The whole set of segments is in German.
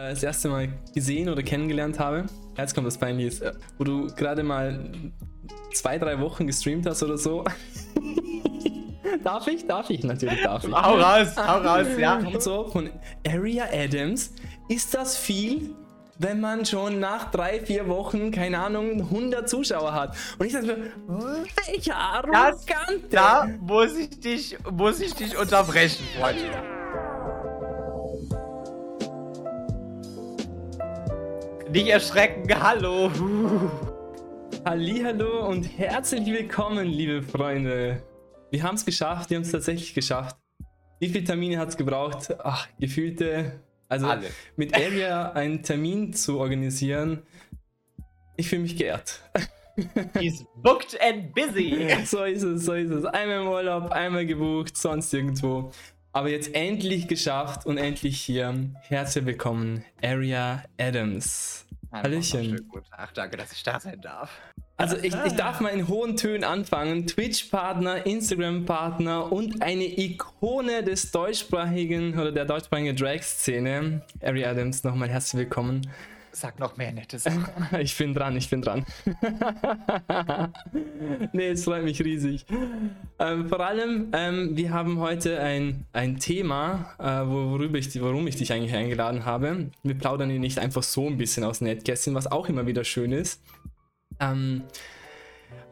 äh, das erste Mal gesehen oder kennengelernt habe. Jetzt kommt das Peinliche, wo du gerade mal zwei, drei Wochen gestreamt hast oder so. darf ich? Darf ich? Natürlich darf ich. Hau raus, hau raus, ja. Kommt so von Area Adams. Ist das viel? wenn man schon nach drei, vier Wochen, keine Ahnung, 100 Zuschauer hat. Und ich dachte mir, welcher Arrogante. Da muss ich dich, muss ich dich unterbrechen, Freunde. Nicht erschrecken, hallo. Hallo und herzlich willkommen, liebe Freunde. Wir haben es geschafft, wir haben es tatsächlich geschafft. Wie viele Termine hat es gebraucht? Ach, gefühlte also Alle. mit Area einen Termin zu organisieren, ich fühle mich geehrt. He's booked and busy. So ist es, so ist es. Einmal im Urlaub, einmal gebucht, sonst irgendwo. Aber jetzt endlich geschafft und endlich hier. Herzlich willkommen, Area Adams. Hallöchen. Ach, danke, dass ich da sein darf. Also ich, ich darf mal in hohen Tönen anfangen. Twitch-Partner, Instagram-Partner und eine Ikone des deutschsprachigen oder der deutschsprachigen Drag-Szene. Ari Adams, nochmal herzlich willkommen. Sag noch mehr nette Sachen. ich bin dran, ich bin dran. nee, es freut mich riesig. Ähm, vor allem, ähm, wir haben heute ein, ein Thema, äh, worüber ich, warum ich dich eigentlich eingeladen habe. Wir plaudern hier nicht einfach so ein bisschen aus Netkästchen, was auch immer wieder schön ist. Ähm,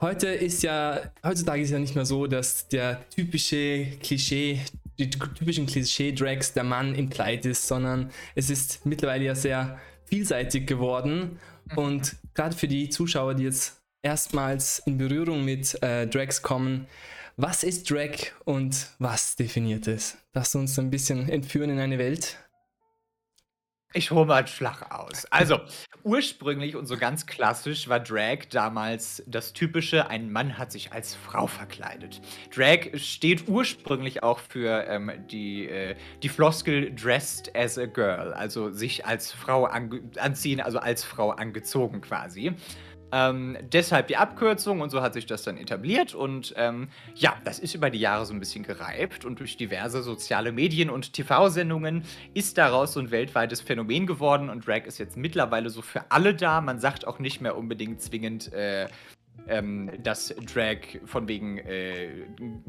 heute ist ja, heutzutage ist ja nicht mehr so, dass der typische Klischee, die typischen Klischee-Drags der Mann im Kleid ist, sondern es ist mittlerweile ja sehr vielseitig geworden. Mhm. Und gerade für die Zuschauer, die jetzt erstmals in Berührung mit äh, Drags kommen, was ist Drag und was definiert es? Du uns ein bisschen entführen in eine Welt? Ich hole mal flach aus. Also, ursprünglich und so ganz klassisch war Drag damals das typische, ein Mann hat sich als Frau verkleidet. Drag steht ursprünglich auch für ähm, die, äh, die Floskel dressed as a girl, also sich als Frau anziehen, also als Frau angezogen quasi. Ähm, deshalb die Abkürzung und so hat sich das dann etabliert und ähm, ja, das ist über die Jahre so ein bisschen gereift und durch diverse soziale Medien und TV-Sendungen ist daraus so ein weltweites Phänomen geworden und Drag ist jetzt mittlerweile so für alle da. Man sagt auch nicht mehr unbedingt zwingend, äh, ähm, dass Drag von wegen äh,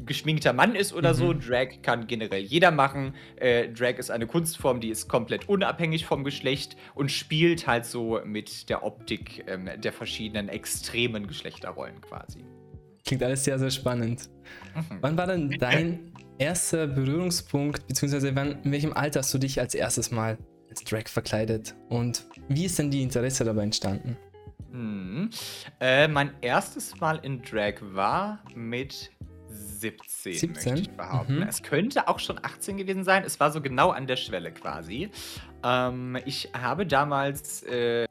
geschminkter Mann ist oder mhm. so. Drag kann generell jeder machen. Äh, Drag ist eine Kunstform, die ist komplett unabhängig vom Geschlecht und spielt halt so mit der Optik ähm, der verschiedenen extremen Geschlechterrollen quasi. Klingt alles sehr, sehr spannend. Mhm. Wann war denn dein erster Berührungspunkt, beziehungsweise wann, in welchem Alter hast du dich als erstes Mal als Drag verkleidet? Und wie ist denn die Interesse dabei entstanden? Mhm. Äh, mein erstes Mal in Drag war mit 17, 17? möchte ich behaupten. Mhm. Es könnte auch schon 18 gewesen sein. Es war so genau an der Schwelle quasi. Ähm, ich habe damals äh,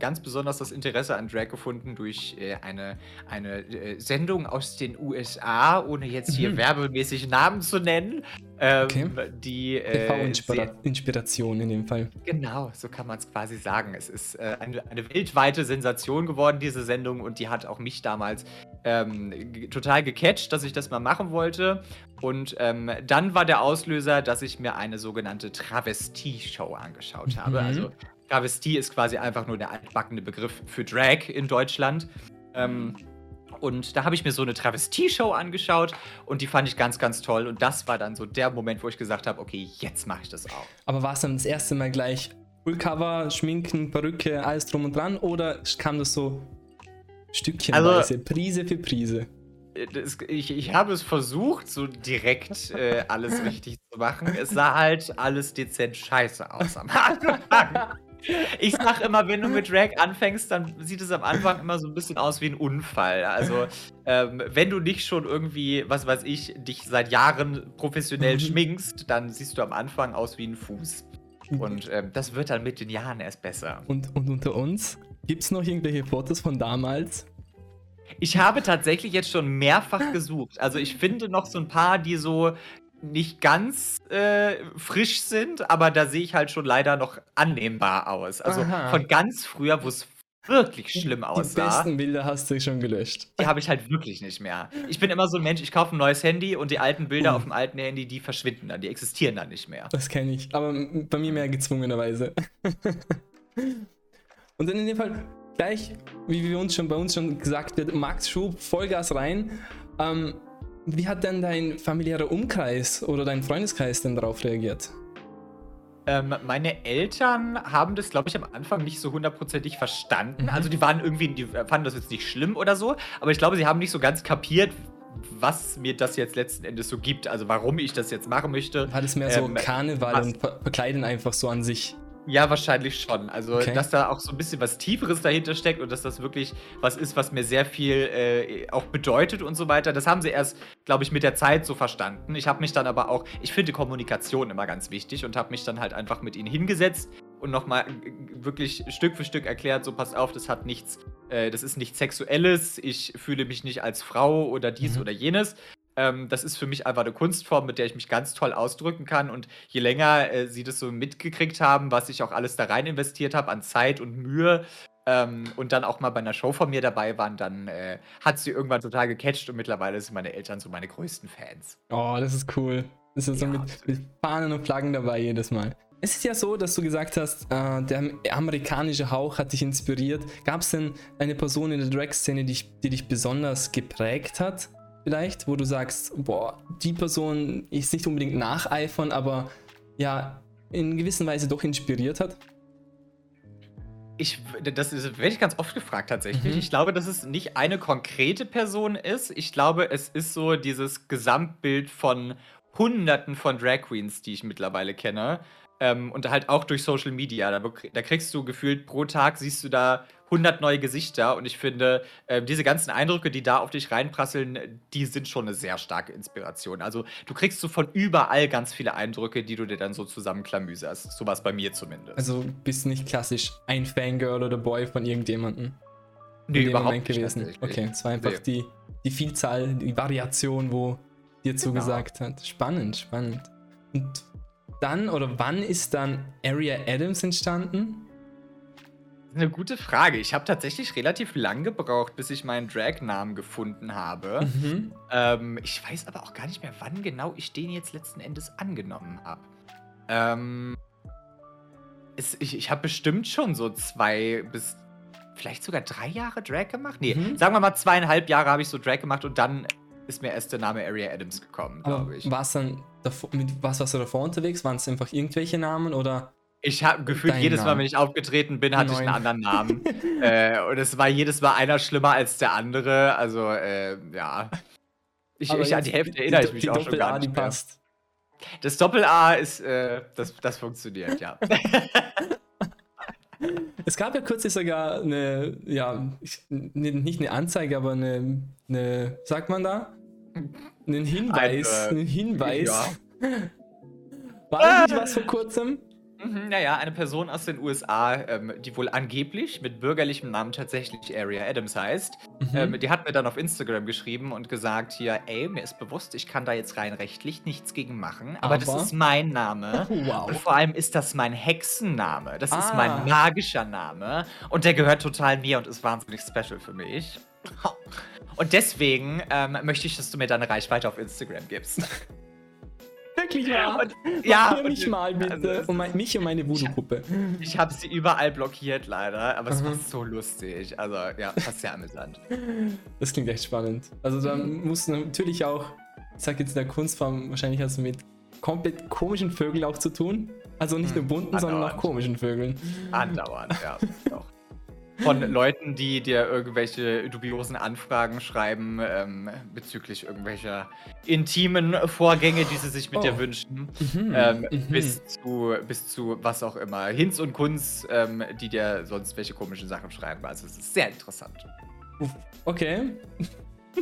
ganz besonders das Interesse an Drag gefunden durch äh, eine, eine äh, Sendung aus den USA, ohne jetzt hier mhm. werbemäßig Namen zu nennen. Ähm, okay. Die äh, TV-Inspiration in dem Fall. Genau, so kann man es quasi sagen. Es ist äh, eine, eine, weltweite Sensation geworden, diese Sendung, und die hat auch mich damals ähm, total gecatcht, dass ich das mal machen wollte. Und ähm, dann war der Auslöser, dass ich mir eine sogenannte Travestie-Show angeschaut habe. Mhm. Also Travestie ist quasi einfach nur der altbackene Begriff für Drag in Deutschland. Ähm, und da habe ich mir so eine Travestie-Show angeschaut und die fand ich ganz, ganz toll. Und das war dann so der Moment, wo ich gesagt habe, okay, jetzt mache ich das auch. Aber war es dann das erste Mal gleich Fullcover, Schminken, Perücke, alles drum und dran? Oder kam das so stückchenweise, also, Prise für Prise? Das, ich, ich habe es versucht, so direkt äh, alles richtig zu machen. Es sah halt alles dezent scheiße aus am Anfang. Ich sag immer, wenn du mit Drag anfängst, dann sieht es am Anfang immer so ein bisschen aus wie ein Unfall. Also, ähm, wenn du nicht schon irgendwie, was weiß ich, dich seit Jahren professionell mhm. schminkst, dann siehst du am Anfang aus wie ein Fuß. Und ähm, das wird dann mit den Jahren erst besser. Und, und unter uns, gibt es noch irgendwelche Fotos von damals? Ich habe tatsächlich jetzt schon mehrfach gesucht. Also ich finde noch so ein paar, die so nicht ganz äh, frisch sind, aber da sehe ich halt schon leider noch annehmbar aus. Also Aha. von ganz früher, wo es wirklich schlimm Die aussah. besten Bilder hast du schon gelöscht. Die habe ich halt wirklich nicht mehr. Ich bin immer so ein Mensch, ich kaufe ein neues Handy und die alten Bilder Uh. auf dem alten Handy, die verschwinden dann, die existieren dann nicht mehr. Das kenne ich. Aber bei mir mehr gezwungenerweise. Und dann in dem Fall gleich, wie wir uns schon bei uns schon gesagt wird, Max Schub, Vollgas rein. Ähm, wie hat denn dein familiärer Umkreis oder dein Freundeskreis denn darauf reagiert? Ähm, meine Eltern haben das, glaube ich, am Anfang nicht so hundertprozentig verstanden. Mhm. Also die waren irgendwie, die fanden das jetzt nicht schlimm oder so, aber ich glaube, sie haben nicht so ganz kapiert, was mir das jetzt letzten Endes so gibt. Also warum ich das jetzt machen möchte. War das mehr so Ähm, Karneval was- und Ver Verkleiden einfach so an sich? Ja, wahrscheinlich schon. Also, Okay. dass da auch so ein bisschen was Tieferes dahinter steckt und dass das wirklich was ist, was mir sehr viel äh, auch bedeutet und so weiter. Das haben sie erst, glaube ich, mit der Zeit so verstanden. Ich habe mich dann aber auch, ich finde Kommunikation immer ganz wichtig und habe mich dann halt einfach mit ihnen hingesetzt und nochmal wirklich Stück für Stück erklärt, so passt auf, das hat nichts, äh, das ist nichts Sexuelles, ich fühle mich nicht als Frau oder dies Mhm. oder jenes. Ähm, das ist für mich einfach eine Kunstform, mit der ich mich ganz toll ausdrücken kann. Und je länger äh, sie das so mitgekriegt haben, was ich auch alles da rein investiert habe an Zeit und Mühe ähm, und dann auch mal bei einer Show von mir dabei waren, dann äh, hat sie irgendwann total gecatcht und mittlerweile sind meine Eltern so meine größten Fans. Oh, das ist cool. Das ist so Ja, mit, mit Fahnen und Flaggen dabei jedes Mal. Es ist ja so, dass du gesagt hast, äh, der amerikanische Hauch hat dich inspiriert. Gab es denn eine Person in der Drag-Szene, die, die dich besonders geprägt hat? Vielleicht, wo du sagst, boah, die Person ist nicht unbedingt nacheifern, aber ja, in gewisser Weise doch inspiriert hat? Ich, das ist- werde ich ganz oft gefragt tatsächlich. Mhm. Ich glaube, dass es nicht eine konkrete Person ist. Ich glaube, es ist so dieses Gesamtbild von Hunderten von Drag Queens, die ich mittlerweile kenne. Ähm, und halt auch durch Social Media. Da, da kriegst du gefühlt pro Tag, siehst du da 100 neue Gesichter. Und ich finde, ähm, diese ganzen Eindrücke, die da auf dich reinprasseln, die sind schon eine sehr starke Inspiration. Also du kriegst so von überall ganz viele Eindrücke, die du dir dann so zusammenklamüserst. So was bei mir zumindest. Also bist nicht klassisch ein Fangirl oder Boy von irgendjemandem nee, dem Moment gewesen. tatsächlich. Okay, es war einfach Nee. die, die Vielzahl, die Variation, wo dir Genau. zugesagt hat. Spannend, spannend. Und dann oder wann ist dann Area Adams entstanden? Eine gute Frage. Ich habe tatsächlich relativ lang gebraucht, bis ich meinen Drag-Namen gefunden habe. Mhm. Ähm, ich weiß aber auch gar nicht mehr, wann genau ich den jetzt letzten Endes angenommen habe. Ähm, es, ich ich habe bestimmt schon so zwei bis vielleicht sogar drei Jahre Drag gemacht. Nee, Mhm. sagen wir mal zweieinhalb Jahre habe ich so Drag gemacht und dann ist mir erst der Name Area Adams gekommen, glaube ich. war es dann davor, mit was warst du davor unterwegs? Waren es einfach irgendwelche Namen oder? Ich habe gefühlt Dein jedes Mal, Name. wenn ich aufgetreten bin, hatte ich Neun. einen anderen Namen. äh, und es war jedes Mal einer schlimmer als der andere. Also, äh, ja. Ich, ich, an die Hälfte erinnere ich mich die auch schon Doppel-A, gar die nicht mehr. passt. Das Doppel-A ist, äh, das, das funktioniert, ja. Es gab ja kürzlich sogar eine, ja, ich, nicht eine Anzeige, aber eine, eine sagt man da? Einen Hinweis. Ein, äh, einen Hinweis. ja. War das nicht was vor kurzem? Mhm, naja, eine Person aus den USA, ähm, die wohl angeblich mit bürgerlichem Namen tatsächlich Area Adams heißt, Mhm. ähm, die hat mir dann auf Instagram geschrieben und gesagt hier, ey, mir ist bewusst, ich kann da jetzt rein rechtlich nichts gegen machen, aber, das Aber? ist mein Name. Wow. Und vor allem ist das mein Hexenname. Das ist Ah. mein magischer Name. Und der gehört total mir und ist wahnsinnig special für mich. Und deswegen ähm, möchte ich, dass du mir deine Reichweite auf Instagram gibst. Wirklich wahr? Und, ja, und- mich mal bitte. also und mein, mich und meine Voodoo-Puppe. Ich habe sie überall blockiert, leider. Aber es Mhm. war so lustig. Also, ja, fast sehr amüsant. Das klingt echt spannend. Also da musst du natürlich auch, ich sag jetzt in der Kunstform, wahrscheinlich hast du mit komplett komischen Vögeln auch zu tun. Also nicht nur Hm, bunten, sondern auch andauernd. komischen Vögeln. Andauernd, ja. Doch. Von Leuten, die dir irgendwelche dubiosen Anfragen schreiben ähm, bezüglich irgendwelcher intimen Vorgänge, die sie sich mit Oh. dir wünschen. Mhm, Ähm, mhm. bis, zu, bis zu was auch immer. Hinz und Kunz, ähm, die dir sonst welche komischen Sachen schreiben. Also es ist sehr interessant. Okay.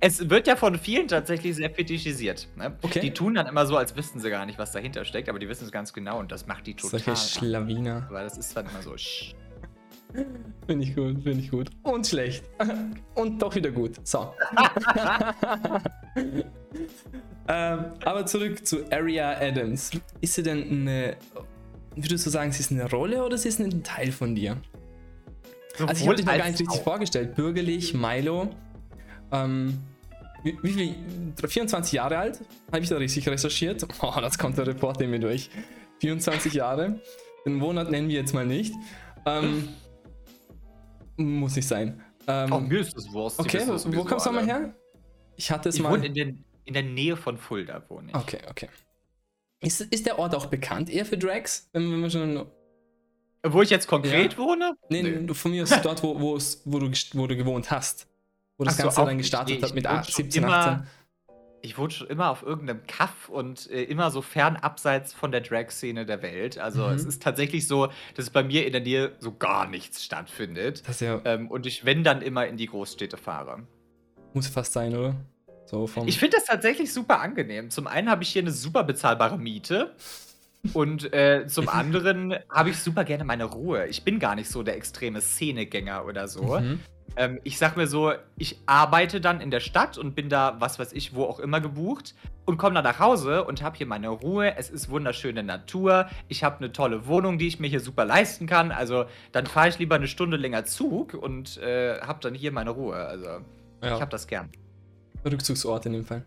Es wird ja von vielen tatsächlich sehr fetischisiert. Ne? Okay. Die tun dann immer so, als wüssten sie gar nicht, was dahinter steckt, aber die wissen es ganz genau und das macht die total. Solche. Schlawiner. Aber das ist dann immer so. Sch Finde ich gut, finde ich gut. Und schlecht. Und doch wieder gut. So. ähm, aber zurück zu Aria Adams. Ist sie denn eine. Würdest du sagen, sie ist eine Rolle oder sie ist ein Teil von dir? Also ich habe dich noch gar nicht richtig auch. vorgestellt. Bürgerlich, Milo. Ähm, wie, wie viel? 24 Jahre alt? Habe ich da richtig recherchiert? Oh, das kommt der Report in mir durch. 24 Jahre. Den Monat nennen wir jetzt mal nicht. Ähm, muss nicht sein. Ähm, oh, mir ist das Wurst. Okay, wo, wo kommst du mal her? Ich hatte es ich mal. In, den, in der Nähe von Fulda wohne ich. Okay, okay. Ist, ist der Ort auch bekannt eher für Drags? Wenn, man schon wo ich jetzt konkret ja? wohne? Nee, nee, von mir ist dort, wo, wo, du, wo du gewohnt hast. Wo das Ach Ganze so, dann gestartet hat mit 17, immer, 18. Ich wohne schon immer auf irgendeinem Kaff und äh, immer so fern abseits von der Drag-Szene der Welt. Also mhm. es ist tatsächlich so, dass bei mir in der Nähe so gar nichts stattfindet. Das ja ähm, und ich, wenn dann, immer in die Großstädte fahre. Muss fast sein, oder? So ich finde das tatsächlich super angenehm. Zum einen habe ich hier eine super bezahlbare Miete. Und äh, zum anderen habe ich super gerne meine Ruhe. Ich bin gar nicht so der extreme Szenegänger oder so. Mhm. Ähm, ich sag mir so, ich arbeite dann in der Stadt und bin da, was weiß ich, wo auch immer gebucht und komme dann nach Hause und habe hier meine Ruhe. Es ist wunderschöne Natur. Ich habe eine tolle Wohnung, die ich mir hier super leisten kann. Also dann fahre ich lieber eine Stunde länger Zug und äh, habe dann hier meine Ruhe. Also ja. ich habe das gern. Rückzugsort in dem Fall.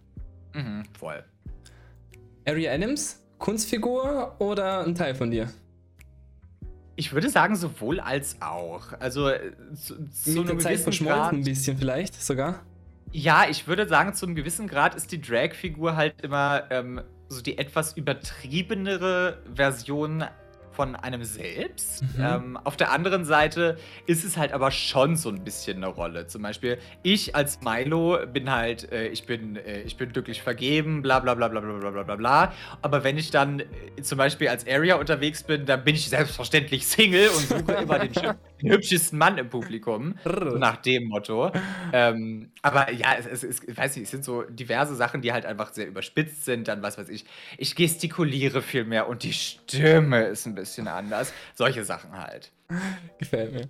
Mhm, voll. Ari Adams, Kunstfigur oder ein Teil von dir? Ich würde sagen, sowohl als auch. Also äh, zu, zu Mit der Zeit verschmolzen Grad, ein bisschen vielleicht sogar? Ja, ich würde sagen, zu einem gewissen Grad ist die Drag-Figur halt immer ähm, so die etwas übertriebenere Version von einem selbst. Mhm. Ähm, auf der anderen Seite ist es halt aber schon so ein bisschen eine Rolle. Zum Beispiel, ich als Milo bin halt, äh, ich bin, äh, ich bin glücklich vergeben, bla bla bla bla bla bla bla bla. Aber wenn ich dann äh, zum Beispiel als Area unterwegs bin, dann bin ich selbstverständlich Single und suche immer den, den, hübschesten Mann im Publikum. so nach dem Motto. Ähm, aber ja, es, es, es, weiß nicht, es sind so diverse Sachen, die halt einfach sehr überspitzt sind. Dann, was weiß ich, ich gestikuliere viel mehr und die Stimme ist ein bisschen anders. Solche Sachen halt. Gefällt mir.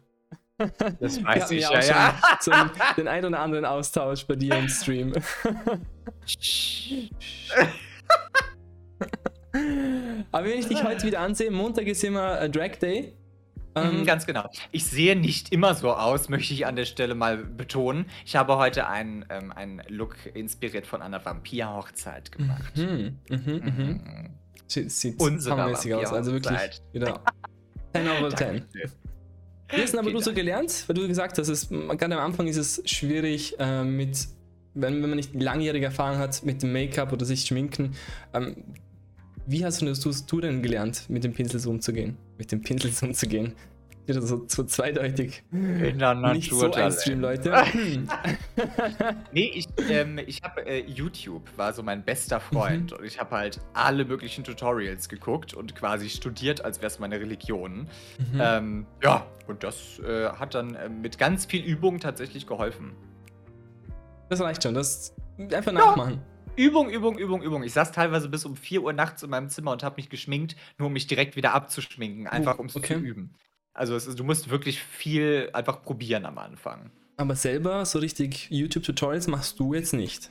Das weiß ich ja, ja. So den ein oder anderen Austausch bei dir im Stream. Aber wenn ich dich heute wieder ansehe, Montag ist immer äh, Drag Day. Ähm, mhm, ganz genau. Ich sehe nicht immer so aus, möchte ich an der Stelle mal betonen. Ich habe heute einen, ähm, einen Look inspiriert von einer Vampir-Hochzeit gemacht. Mhm, mhm, mhm. mhm. Sieht, sieht hammermäßig aus. Also wirklich wieder 10 over 10. Wie hast du aber du so gelernt? Weil du gesagt hast, es, gerade am Anfang ist es schwierig äh, mit, wenn, wenn man nicht langjährige Erfahrung hat mit dem Make-up oder sich schminken. Ähm, wie hast du, das, du denn gelernt, mit dem Pinsel umzugehen? Mit dem Pinsel umzugehen? wieder so, so zweideutig. In der Natur Nicht so ein Stream, Leute. nee, ich, ähm, ich habe äh, YouTube, war so mein bester Freund. Mhm. Und ich habe halt alle möglichen Tutorials geguckt und quasi studiert, als wäre es meine Religion. Mhm. Ähm, ja, und das äh, hat dann äh, mit ganz viel Übung tatsächlich geholfen. Das reicht schon, das einfach nachmachen. Ja. Übung, Übung, Übung, Übung. Ich saß teilweise bis um 4 Uhr nachts in meinem Zimmer und habe mich geschminkt, nur um mich direkt wieder abzuschminken, einfach um es okay. zu üben. Also ist, du musst wirklich viel einfach probieren am Anfang. Aber selber so richtig YouTube-Tutorials machst du jetzt nicht.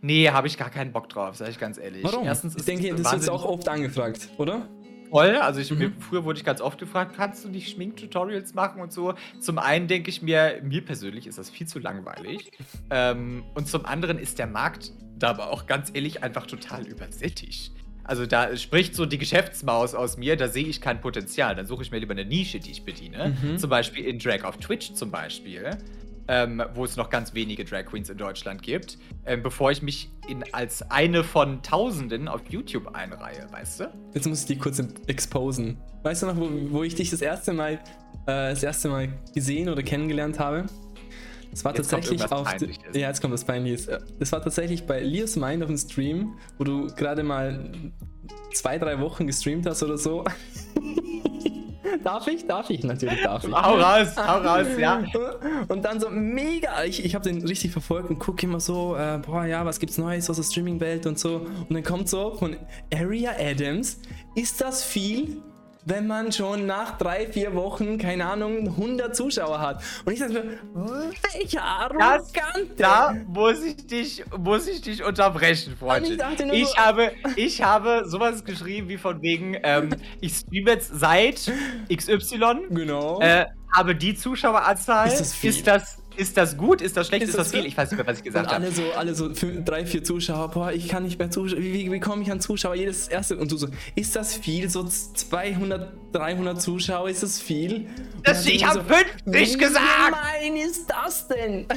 Nee, habe ich gar keinen Bock drauf, sage ich ganz ehrlich. Warum? Erstens ich denke, das ist auch oft angefragt, oder? Voll, also ich, mhm. mir, früher wurde ich ganz oft gefragt, kannst du nicht Schminktutorials machen und so. Zum einen denke ich mir, mir persönlich ist das viel zu langweilig. ähm, und zum anderen ist der Markt da aber auch ganz ehrlich einfach total übersättigt. Also da spricht so die Geschäftsmaus aus mir, da sehe ich kein Potenzial. Dann suche ich mir lieber eine Nische, die ich bediene. Mhm. Zum Beispiel in Drag auf Twitch zum Beispiel. Ähm, wo es noch ganz wenige Drag Queens in Deutschland gibt, ähm, bevor ich mich in, als eine von Tausenden auf YouTube einreihe, weißt du? Jetzt muss ich dich kurz exposen. Weißt du noch, wo, wo ich dich das erste Mal, äh, das erste Mal gesehen oder kennengelernt habe? Es war jetzt tatsächlich auf. Ja, jetzt kommt das Peinliche. Es war tatsächlich bei Lias Mind auf dem Stream, wo du gerade mal zwei, drei Wochen gestreamt hast oder so. darf ich? Darf ich? Natürlich darf ich. Hau raus, hau raus, ja. Und dann so mega, ich, ich habe den richtig verfolgt und gucke immer so, äh, boah, ja, was gibt's Neues aus der Streaming-Welt und so. Und dann kommt so von Area Adams, ist das viel? Wenn man schon nach drei, vier Wochen, keine Ahnung, 100 Zuschauer hat. Und ich dachte mir, welcher arrogante. Da muss ich dich, muss ich dich unterbrechen, Freundchen. Ich, ich, habe, ich habe sowas geschrieben wie von wegen, ähm, ich streame jetzt seit XY. Genau. Äh, habe die Zuschaueranzahl. Ist das viel? Ist das, ist das gut? Ist das schlecht? Ist Ist, das viel? Ich weiß nicht mehr, was ich gesagt habe. alle so, alle so fünf, drei, vier Zuschauer, boah, ich kann nicht mehr zuschauen. Wie, wie, wie komme ich an Zuschauer? Jedes erste. Und du so, ist das viel? So 200, 300 Zuschauer, ist das viel? Das- ich so, hab 50 wie gesagt! gemein ist das denn?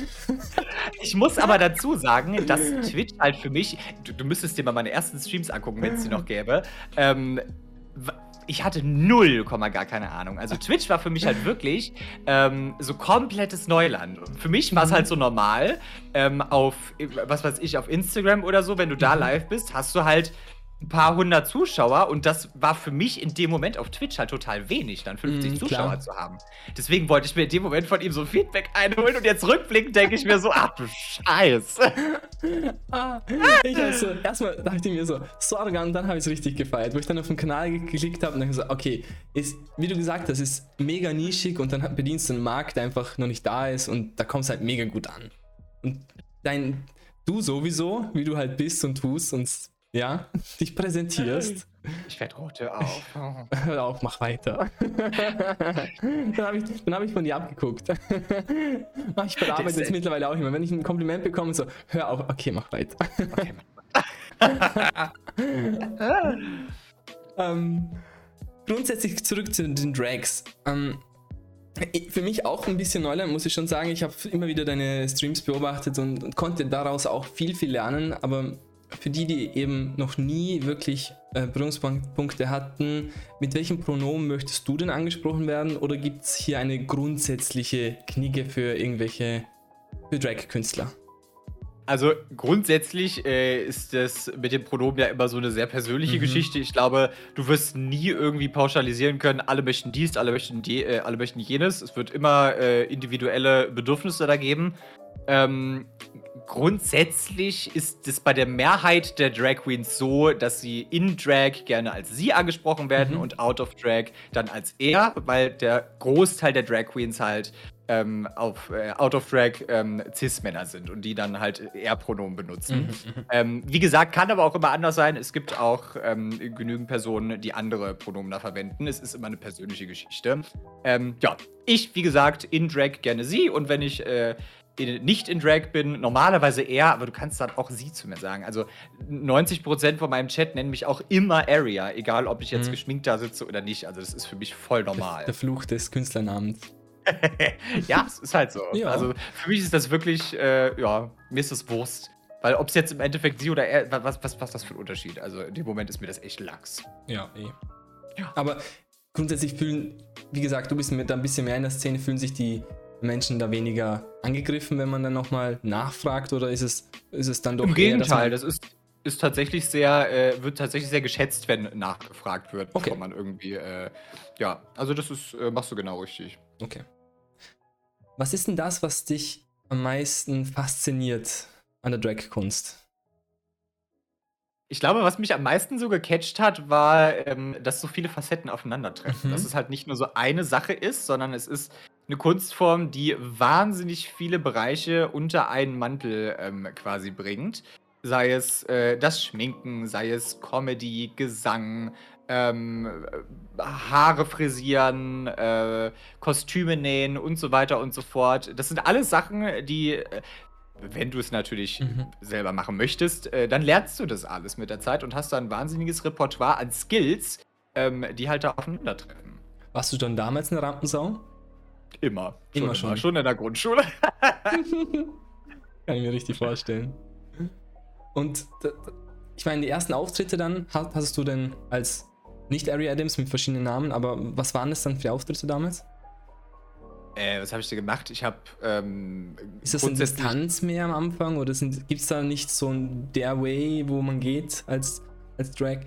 Ich muss aber dazu sagen, dass Twitch halt für mich, du, du müsstest dir mal meine ersten Streams angucken, wenn es die noch gäbe. Ähm, ich hatte null, Komma gar keine Ahnung. Also Twitch war für mich halt wirklich ähm, so komplettes Neuland. Und für mich war es halt so normal, ähm, auf, was weiß ich, auf Instagram oder so, wenn du da live bist, hast du halt ein paar hundert Zuschauer und das war für mich in dem Moment auf Twitch halt total wenig, dann 50 Mhm, Zuschauer zu haben. Deswegen wollte ich mir in dem Moment von ihm so Feedback einholen und jetzt rückblickend denke ich mir so, ach du Scheiß. Ah, ich also, erstmal dachte ich mir so, Sorge, und dann habe ich es richtig gefeiert, wo ich dann auf den Kanal ge- geklickt habe und dann gesagt, okay, ist, wie du gesagt hast, ist mega nischig und dann bedienst du einen Markt, der einfach noch nicht da ist und da kommst halt mega gut an. Und dein, du sowieso, wie du halt bist und tust und ja, dich präsentierst. Ich werde rot, hör auf. Hör auf, mach weiter. dann habe ich, dann hab ich von dir abgeguckt. Mach ich ist jetzt mittlerweile auch immer. Wenn ich ein Kompliment bekomme, so, hör auf, okay, mach weiter. Okay, Mann. Ähm, grundsätzlich zurück zu den Drags. Ähm, für mich auch ein bisschen Neuland, muss ich schon sagen. Ich habe immer wieder deine Streams beobachtet und, und konnte daraus auch viel, viel lernen. Aber für die, die eben noch nie wirklich äh, Berührungspunkte hatten, mit welchem Pronomen möchtest du denn angesprochen werden? Oder gibt es hier eine grundsätzliche Knigge für irgendwelche für Drag-Künstler? Also grundsätzlich äh, ist das mit dem Pronomen ja immer so eine sehr persönliche Mhm. Geschichte. Ich glaube, du wirst nie irgendwie pauschalisieren können, alle möchten dies, alle möchten, die, äh, alle möchten jenes. Es wird immer äh, individuelle Bedürfnisse da geben. Ähm, grundsätzlich ist es bei der Mehrheit der Drag Queens so, dass sie in Drag gerne als sie angesprochen werden Mhm. und out of Drag dann als er, weil der Großteil der Drag Queens halt ähm, auf äh, out of Drag ähm, Cis-Männer sind und die dann halt eher Pronomen benutzen. Ähm, wie gesagt, kann aber auch immer anders sein. Es gibt auch ähm, genügend Personen, die andere Pronomen da verwenden. Es ist immer eine persönliche Geschichte. Ähm, ja, ich, wie gesagt, in Drag gerne sie und wenn ich äh, in, nicht in Drag bin, normalerweise er, aber du kannst dann auch sie zu mir sagen. Also 90% von meinem Chat nennen mich auch immer Area, egal ob ich jetzt Mhm. geschminkt da sitze oder nicht. Also das ist für mich voll normal. Der Fluch des Künstlernamens. ja, es ist halt so. Ja. Also für mich ist das wirklich, äh, ja, mir ist das Wurst. Weil ob es jetzt im Endeffekt sie oder er, was, was, was das für ein Unterschied? Also in dem Moment ist mir das echt Lachs. Ja, eh. Ja. Aber grundsätzlich fühlen, wie gesagt, du bist mit da ein bisschen mehr in der Szene, fühlen sich die Menschen da weniger angegriffen, wenn man dann nochmal nachfragt oder ist es, ist es dann doch Im eher, Gegenteil, das ist, ist tatsächlich sehr, äh, wird tatsächlich sehr geschätzt, wenn nachgefragt wird, Okay. bevor man irgendwie, äh, ja, also das ist, äh, machst du genau richtig. Okay. Was ist denn das, was dich am meisten fasziniert an der Drag-Kunst? Ich glaube, was mich am meisten so gecatcht hat, war, ähm, dass so viele Facetten aufeinandertreffen. Mhm. Dass es halt nicht nur so eine Sache ist, sondern es ist eine Kunstform, die wahnsinnig viele Bereiche unter einen Mantel ähm, quasi bringt. Sei es äh, das Schminken, sei es Comedy, Gesang, ähm, äh, Haare frisieren, äh, Kostüme nähen und so weiter und so fort. Das sind alles Sachen, die, äh, wenn du es natürlich Mhm. selber machen möchtest, äh, dann lernst du das alles mit der Zeit und hast da ein wahnsinniges Repertoire an Skills, ähm, die halt da aufeinandertreffen. Warst du dann damals eine Rampensau? Immer. Immer schon. Schon in der Grundschule. Kann ich mir richtig vorstellen. Und ich meine, die ersten Auftritte dann, ha- hast du denn als nicht Ari Adams mit verschiedenen Namen, aber was waren das dann für Auftritte damals? Äh, was habe ich da gemacht? Ich habe ähm, Ist das ein grundsätzlich- Distanz mehr am Anfang oder gibt es da nicht so ein der Way, wo man geht als, als Drag?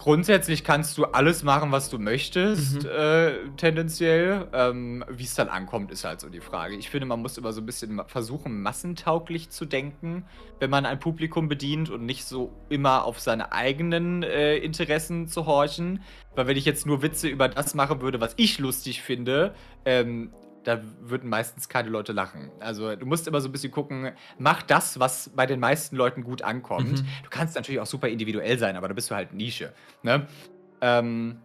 Grundsätzlich kannst du alles machen, was du möchtest, Mhm. äh, tendenziell. Ähm, Wie es dann ankommt, ist halt so die Frage. Ich finde, man muss immer so ein bisschen versuchen, massentauglich zu denken, wenn man ein Publikum bedient und nicht so immer auf seine eigenen äh, Interessen zu horchen. Weil wenn ich jetzt nur Witze über das machen würde, was ich lustig finde, ähm, da würden meistens keine Leute lachen. Also du musst immer so ein bisschen gucken, mach das, was bei den meisten Leuten gut ankommt. Mhm. Du kannst natürlich auch super individuell sein, aber da bist du halt Nische. Ne? Ähm,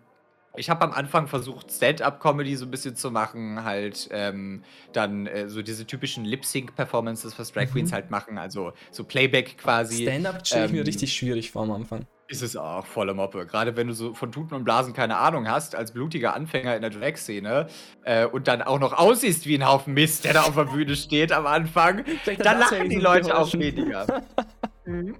Ich habe am Anfang versucht, Stand-up-Comedy so ein bisschen zu machen, halt ähm, dann äh, so diese typischen Lip-Sync-Performances, was Drag Queens Mhm. halt machen, also so Playback quasi. Stand-up stelle ich mir Ähm, richtig schwierig vor am Anfang. Ist es auch volle Moppe. Gerade wenn du so von Tuten und Blasen keine Ahnung hast, als blutiger Anfänger in der Drag-Szene äh, und dann auch noch aussiehst wie ein Haufen Mist, der da auf der Bühne steht am Anfang, dann lachen die Leute auch weniger. Mhm.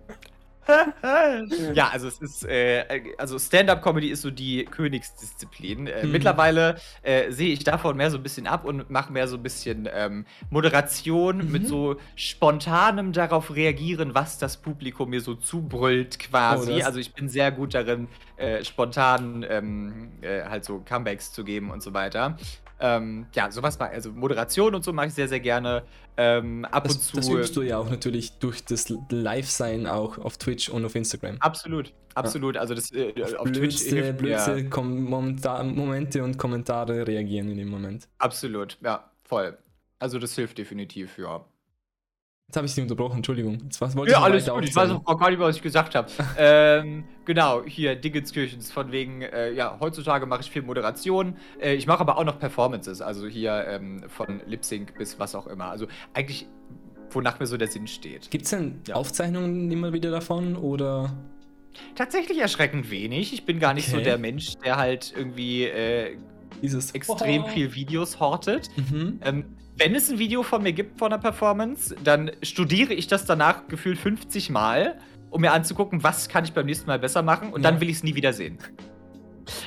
Ja, also es ist, äh, also Stand-up-Comedy ist so die Königsdisziplin. Äh, Mhm. Mittlerweile äh, sehe ich davon mehr so ein bisschen ab und mache mehr so ein bisschen ähm, Moderation Mhm. mit so spontanem darauf reagieren, was das Publikum mir so zubrüllt quasi. Oh, also ich bin sehr gut darin, äh, spontan ähm, äh, halt so Comebacks zu geben und so weiter. Ähm, ja, sowas war, also Moderation und so mache ich sehr, sehr gerne. Ähm, ab Das, und zu. das übst du ja auch natürlich durch das Live-Sein auch auf Twitch und auf Instagram. Absolut, absolut. Also das äh, auf Twitch blödste, hilft Momenta- Momente und Kommentare reagieren in dem Moment. Absolut, ja, voll. Also das hilft definitiv, ja. Jetzt habe ich dich unterbrochen, Entschuldigung. Jetzt was wollte Ja, alles gut. Ich weiß auch gar nicht mehr, was ich gesagt habe. ähm, genau, hier Dingenskirchens von wegen, äh, ja, heutzutage mache ich viel Moderation. Äh, ich mache aber auch noch Performances, also hier ähm, von Lip Sync bis was auch immer. Also eigentlich, wonach mir so der Sinn steht. Gibt es denn Ja. Aufzeichnungen immer wieder davon oder? Tatsächlich erschreckend wenig. Ich bin gar nicht so Okay. der Mensch, der halt irgendwie äh, Dieses extrem Oh. viel Videos hortet. Mhm. Ähm, wenn es ein Video von mir gibt von einer Performance, dann studiere ich das danach gefühlt 50 Mal, um mir anzugucken, was kann ich beim nächsten Mal besser machen und Ja. dann will ich es nie wieder sehen.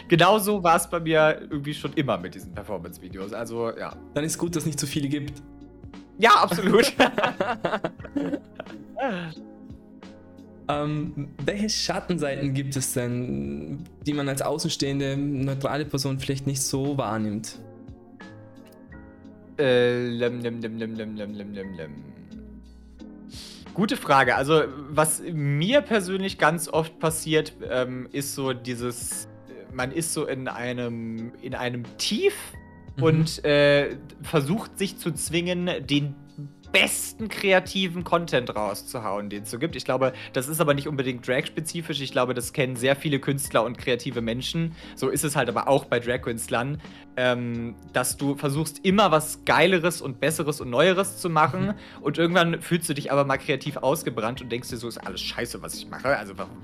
Genauso war es bei mir irgendwie schon immer mit diesen Performance-Videos. Also ja. Dann ist gut, dass es nicht so viele gibt. Ja, absolut. Ähm, welche Schattenseiten gibt es denn, die man als außenstehende, neutrale Person vielleicht nicht so wahrnimmt? Äh, lem, lem, lem, lem, lem, lem, lem, lem. Gute Frage. Also, was mir persönlich ganz oft passiert, ähm, ist so dieses, man ist so in einem, in einem Tief Mhm. und äh, versucht sich zu zwingen, den besten kreativen Content rauszuhauen, den es so gibt. Ich glaube, das ist aber nicht unbedingt Drag-spezifisch. Ich glaube, das kennen sehr viele Künstler und kreative Menschen. So ist es halt aber auch bei Drag-Künstlern, ähm, dass du versuchst, immer was Geileres und Besseres und Neueres zu machen. Und irgendwann fühlst du dich aber mal kreativ ausgebrannt und denkst dir, so ist alles scheiße, was ich mache. Also warum-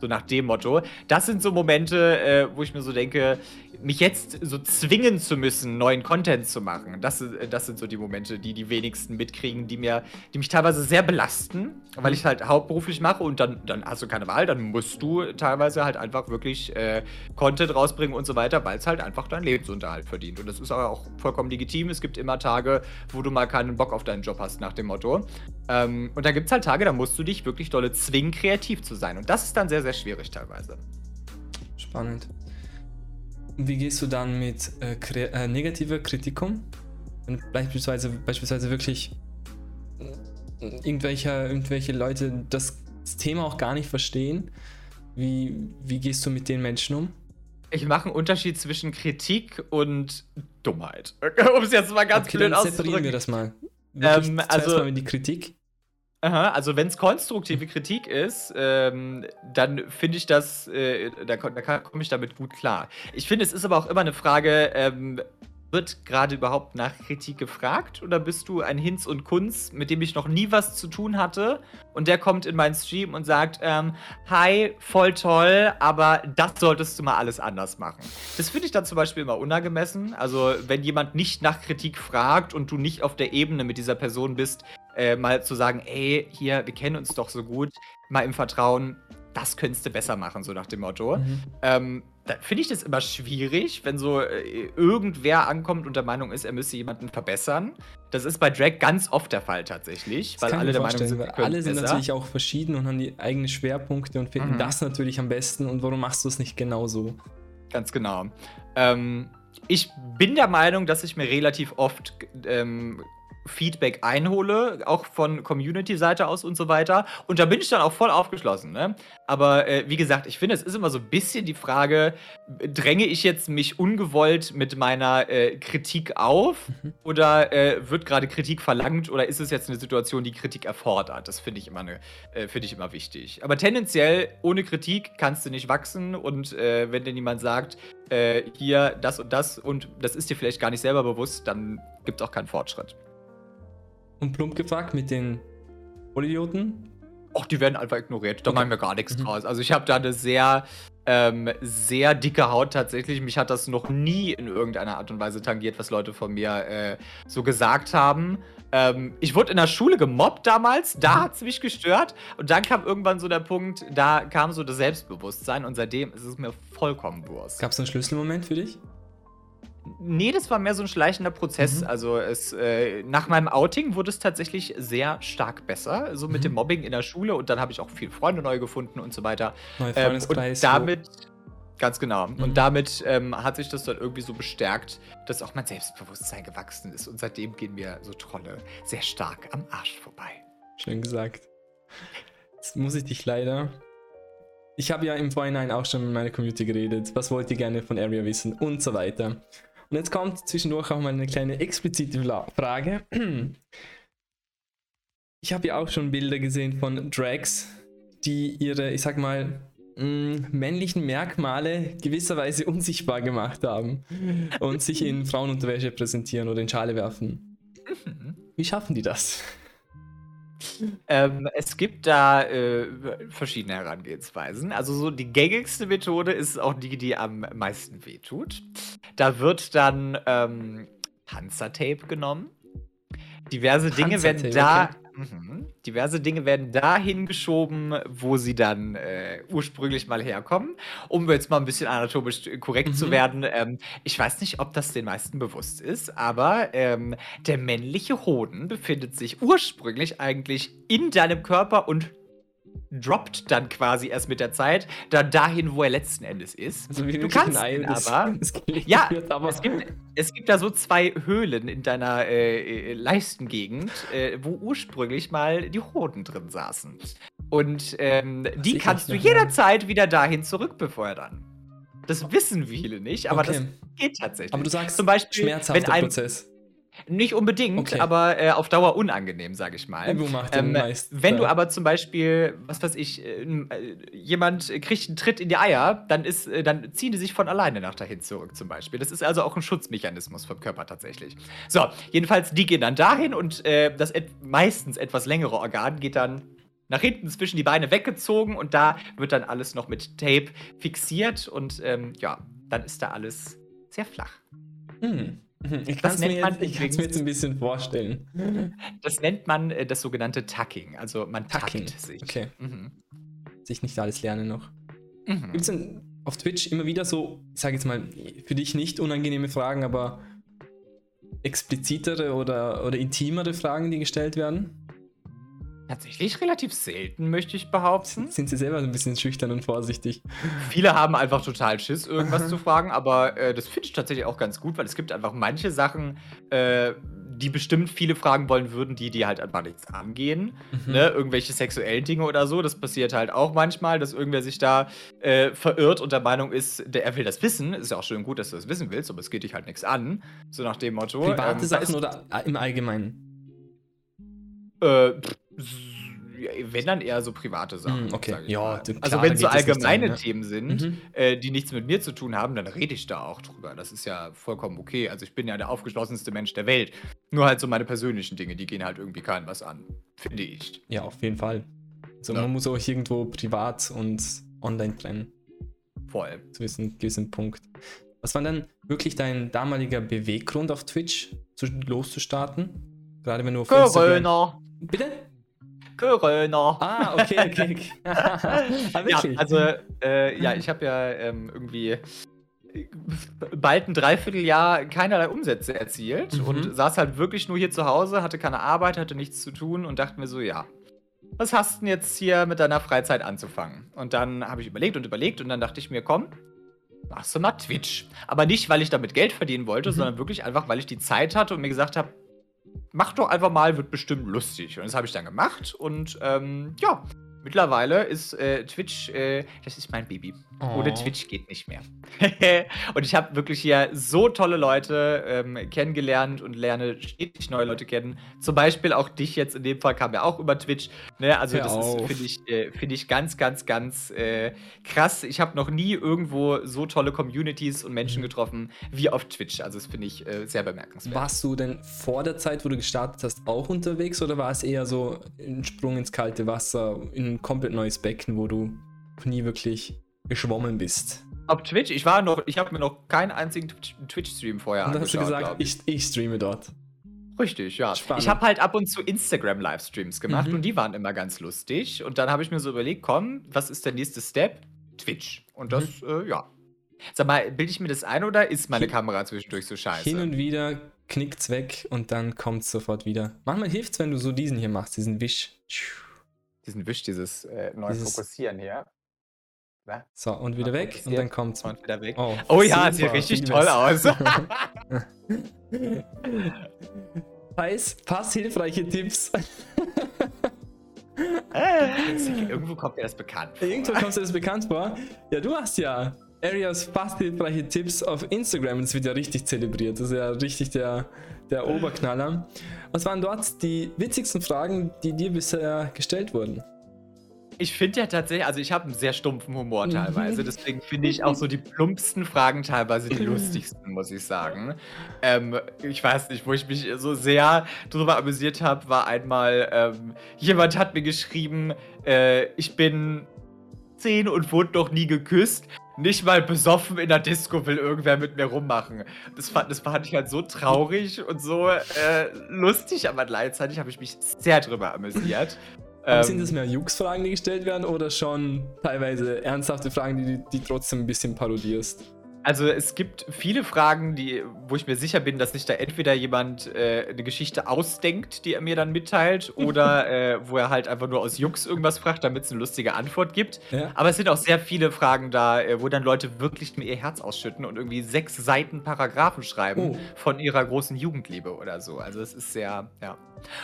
so nach dem Motto. Das sind so Momente, äh, wo ich mir so denke, mich jetzt so zwingen zu müssen, neuen Content zu machen. Das, äh, das sind so die Momente, die die wenigsten mitkriegen, die mir, die mich teilweise sehr belasten, weil ich halt hauptberuflich mache und dann, dann hast du keine Wahl, dann musst du teilweise halt einfach wirklich äh, Content rausbringen und so weiter, weil es halt einfach deinen Lebensunterhalt verdient. Und das ist aber auch vollkommen legitim. Es gibt immer Tage, wo du mal keinen Bock auf deinen Job hast, nach dem Motto. Ähm, und dann gibt es halt Tage, da musst du dich wirklich dolle zwingen, kreativ zu sein. Und das ist dann sehr, sehr schwierig teilweise. Spannend. Wie gehst du dann mit äh, kre- äh, negativer Kritik um? Wenn beispielsweise, beispielsweise wirklich äh, irgendwelche, irgendwelche Leute das Thema auch gar nicht verstehen, wie, wie gehst du mit den Menschen um? Ich mache einen Unterschied zwischen Kritik und Dummheit. Um es jetzt mal ganz okay, blöd dann separieren wir auszudrücken. das mal. Ähm, also- mal die Kritik. Aha, also wenn es konstruktive Kritik ist, ähm, dann finde ich das, äh, da, da komme ich damit gut klar. Ich finde, es ist aber auch immer eine Frage, ähm, wird gerade überhaupt nach Kritik gefragt oder bist du ein Hinz und Kunz, mit dem ich noch nie was zu tun hatte und der kommt in meinen Stream und sagt, ähm, hi, voll toll, aber das solltest du mal alles anders machen. Das finde ich dann zum Beispiel immer unangemessen. Also wenn jemand nicht nach Kritik fragt und du nicht auf der Ebene mit dieser Person bist, äh, mal zu sagen, ey, hier, wir kennen uns doch so gut, mal im Vertrauen, das könntest du besser machen, so nach dem Motto. Mhm. Ähm, da finde ich das immer schwierig, wenn so äh, irgendwer ankommt und der Meinung ist, er müsse jemanden verbessern. Das ist bei Drag ganz oft der Fall tatsächlich, Das weil alle der Meinung sind, alle sind besser. natürlich auch verschieden und haben die eigenen Schwerpunkte und finden Mhm. das natürlich am besten und warum machst du es nicht genauso? Ganz genau. Ähm, ich bin der Meinung, dass ich mir relativ oft ähm, Feedback einhole, auch von Community-Seite aus und so weiter. Und da bin ich dann auch voll aufgeschlossen. Ne? Aber äh, wie gesagt, ich finde, es ist immer so ein bisschen die Frage, dränge ich jetzt mich ungewollt mit meiner äh, Kritik auf mhm. oder äh, wird gerade Kritik verlangt oder ist es jetzt eine Situation, die Kritik erfordert? Das finde ich, immer ne, äh, find ich immer wichtig. Aber tendenziell, ohne Kritik kannst du nicht wachsen und äh, wenn dir niemand sagt, äh, hier das und das und das ist dir vielleicht gar nicht selber bewusst, dann gibt es auch keinen Fortschritt. Und plump gefragt mit den Vollidioten? Och, die werden einfach ignoriert. Da okay. machen wir gar nichts mhm. draus. Also ich habe da eine sehr, ähm, sehr dicke Haut tatsächlich. Mich hat das noch nie in irgendeiner Art und Weise tangiert, was Leute von mir äh, so gesagt haben. Ähm, ich wurde in der Schule gemobbt damals, da mhm. hat es mich gestört. Und dann kam irgendwann so der Punkt, da kam so das Selbstbewusstsein und seitdem ist es mir vollkommen Wurst. Gab es einen Schlüsselmoment für dich? Nee, das war mehr so ein schleichender Prozess. Mhm. Also es, äh, nach meinem Outing wurde es tatsächlich sehr stark besser, so mit mhm. dem Mobbing in der Schule und dann habe ich auch viele Freunde neu gefunden und so weiter. Neue ähm, und damit, ganz genau, mhm. und damit ähm, hat sich das dann irgendwie so bestärkt, dass auch mein Selbstbewusstsein gewachsen ist und seitdem gehen mir so Trolle sehr stark am Arsch vorbei. Schön gesagt. Jetzt muss ich dich leider ich habe ja im Vorhinein auch schon mit meiner Community geredet. Was wollt ihr gerne von Area wissen und so weiter. Und jetzt kommt zwischendurch auch mal eine kleine explizite Frage. Ich habe ja auch schon Bilder gesehen von Drags, die ihre, ich sag mal, mm, männlichen Merkmale gewisserweise unsichtbar gemacht haben und sich in Frauenunterwäsche präsentieren oder in Schale werfen. Mhm. Wie schaffen die das? Ähm, es gibt da äh, verschiedene Herangehensweisen. Also so die gängigste Methode ist auch die, die am meisten wehtut. Da wird dann ähm, Panzertape genommen. Diverse Dinge werden da. Okay. Mhm. Diverse Dinge werden dahin geschoben, wo sie dann äh, ursprünglich mal herkommen. Um jetzt mal ein bisschen anatomisch korrekt mhm. zu werden. Ähm, ich weiß nicht, ob das den meisten bewusst ist, aber ähm, der männliche Hoden befindet sich ursprünglich eigentlich in deinem Körper und droppt dann quasi erst mit der Zeit dann dahin, wo er letzten Endes ist. Also du kannst ihn aber. ja, aber. Es, gibt, es gibt da so zwei Höhlen in deiner äh, äh, Leistengegend, äh, wo ursprünglich mal die Hoden drin saßen. Und ähm, die kannst du jederzeit wieder dahin zurückbefördern. Das wissen viele nicht, aber okay. das geht tatsächlich. Aber du sagst zum Beispiel, schmerzhafter wenn ein, Prozess. Nicht unbedingt, okay. aber äh, auf Dauer unangenehm, sage ich mal. Wo macht ähm, meisten, wenn du aber zum Beispiel, was weiß ich, äh, äh, jemand kriegt einen Tritt in die Eier, dann, ist, äh, dann ziehen die sich von alleine nach dahin zurück, zum Beispiel. Das ist also auch ein Schutzmechanismus vom Körper tatsächlich. So, jedenfalls, die gehen dann dahin und äh, das et meistens etwas längere Organ geht dann nach hinten zwischen die Beine weggezogen und da wird dann alles noch mit Tape fixiert und ähm, ja, dann ist da alles sehr flach. Hm. Ich kann es mir, jetzt, mir jetzt ein bisschen vorstellen. Das nennt man äh, das sogenannte Tucking. Also man Tucking. sich. Okay. Mhm. Sich nicht alles lernen noch. Mhm. Gibt es denn auf Twitch immer wieder so, ich sage jetzt mal, für dich nicht unangenehme Fragen, aber explizitere oder, oder intimere Fragen, die gestellt werden? Tatsächlich relativ selten, möchte ich behaupten. Sind sie selber ein bisschen schüchtern und vorsichtig? Viele haben einfach total Schiss, irgendwas zu fragen, aber äh, das finde ich tatsächlich auch ganz gut, weil es gibt einfach manche Sachen, äh, die bestimmt viele fragen wollen würden, die die halt einfach nichts angehen. Mhm. Ne? Irgendwelche sexuellen Dinge oder so. Das passiert halt auch manchmal, dass irgendwer sich da äh, verirrt und der Meinung ist, der, er will das wissen. Ist ja auch schön gut, dass du das wissen willst, aber es geht dich halt nichts an. So nach dem Motto. Private ähm, Sachen oder im Allgemeinen? Äh, wenn dann eher so private Sachen. Mm, okay, ja. Klar, also wenn es so allgemeine sein, Themen sind, mhm. äh, die nichts mit mir zu tun haben, dann rede ich da auch drüber. Das ist ja vollkommen okay. Also ich bin ja der aufgeschlossenste Mensch der Welt. Nur halt so meine persönlichen Dinge, die gehen halt irgendwie keinem was an. Finde ich. Ja, auf jeden Fall. Also ja. man muss auch irgendwo privat und online trennen. Voll. Zu einem gewissen Punkt. Was war dann wirklich dein damaliger Beweggrund auf Twitch zu, loszustarten? Gerade wenn du auf Corona. Bitte? Corona. Ah, okay, okay. okay. ah, ja, also, äh, ja, ich habe ja ähm, irgendwie bald ein Dreivierteljahr keinerlei Umsätze erzielt mhm. und saß halt wirklich nur hier zu Hause, hatte keine Arbeit, hatte nichts zu tun und dachte mir so, ja, was hast du denn jetzt hier mit deiner Freizeit anzufangen? Und dann habe ich überlegt und überlegt und dann dachte ich mir, komm, machst du mal Twitch. Aber nicht, weil ich damit Geld verdienen wollte, mhm. sondern wirklich einfach, weil ich die Zeit hatte und mir gesagt habe, mach doch einfach mal, wird bestimmt lustig. Und das habe ich dann gemacht und ähm, ja, Mittlerweile ist äh, Twitch, äh, das ist mein Baby. Oh. Ohne Twitch geht nicht mehr. und ich habe wirklich hier so tolle Leute ähm, kennengelernt und lerne stetig neue Leute kennen. Zum Beispiel auch dich jetzt in dem Fall kam ja auch über Twitch. Ne? Also Hör das finde ich, äh, find ich ganz, ganz, ganz äh, krass. Ich habe noch nie irgendwo so tolle Communities und Menschen getroffen wie auf Twitch. Also das finde ich äh, sehr bemerkenswert. Warst du denn vor der Zeit, wo du gestartet hast, auch unterwegs oder war es eher so ein Sprung ins kalte Wasser in ein komplett neues Becken, wo du nie wirklich geschwommen bist. Auf Twitch? Ich war noch, ich habe mir noch keinen einzigen Twitch-Stream vorher und dann hast du gesagt, ich. Ich, ich streame dort. Richtig, ja. Spannend. Ich habe halt ab und zu Instagram-Livestreams gemacht mhm. und die waren immer ganz lustig. Und dann habe ich mir so überlegt, komm, was ist der nächste Step? Twitch. Und das, mhm. äh, ja. Sag mal, bilde ich mir das ein oder ist meine Kamera zwischendurch so scheiße? Hin und wieder knickt's weg und dann kommt's sofort wieder. Manchmal hilft's, wenn du so diesen hier machst, diesen Wisch diesen Wisch, dieses äh, neu dieses Fokussieren hier. So, und wieder weg und dann kommt es. Und wieder weg. Oh, oh ja, sieht richtig toll aus. Heiß, pass hilfreiche Tipps. Irgendwo kommt mir das bekannt vor. Irgendwo kommt dir das bekannt vor. Ja, du hast ja Areas fast hilfreiche Tipps auf Instagram das wird ja richtig zelebriert. Das ist ja richtig der, der Oberknaller. Was waren dort die witzigsten Fragen, die dir bisher gestellt wurden? Ich finde ja tatsächlich, also ich habe einen sehr stumpfen Humor teilweise, deswegen finde ich auch so die plumpsten Fragen teilweise die lustigsten, muss ich sagen. Ähm, ich weiß nicht, wo ich mich so sehr drüber amüsiert habe, war einmal, ähm, jemand hat mir geschrieben, äh, ich bin 10 und wurde noch nie geküsst. Nicht mal besoffen in der Disco will irgendwer mit mir rummachen. Das fand, das fand ich halt so traurig und so äh, lustig, aber gleichzeitig habe ich mich sehr drüber amüsiert. Ähm, sind das mehr Jux-Fragen, die gestellt werden oder schon teilweise ernsthafte Fragen, die du trotzdem ein bisschen parodierst? Also es gibt viele Fragen, die, wo ich mir sicher bin, dass sich da entweder jemand äh, eine Geschichte ausdenkt, die er mir dann mitteilt, oder äh, wo er halt einfach nur aus Jux irgendwas fragt, damit es eine lustige Antwort gibt. Ja. Aber es sind auch sehr viele Fragen da, äh, wo dann Leute wirklich mir ihr Herz ausschütten und irgendwie sechs Seiten Paragraphen schreiben oh. von ihrer großen Jugendliebe oder so. Also es ist sehr, ja.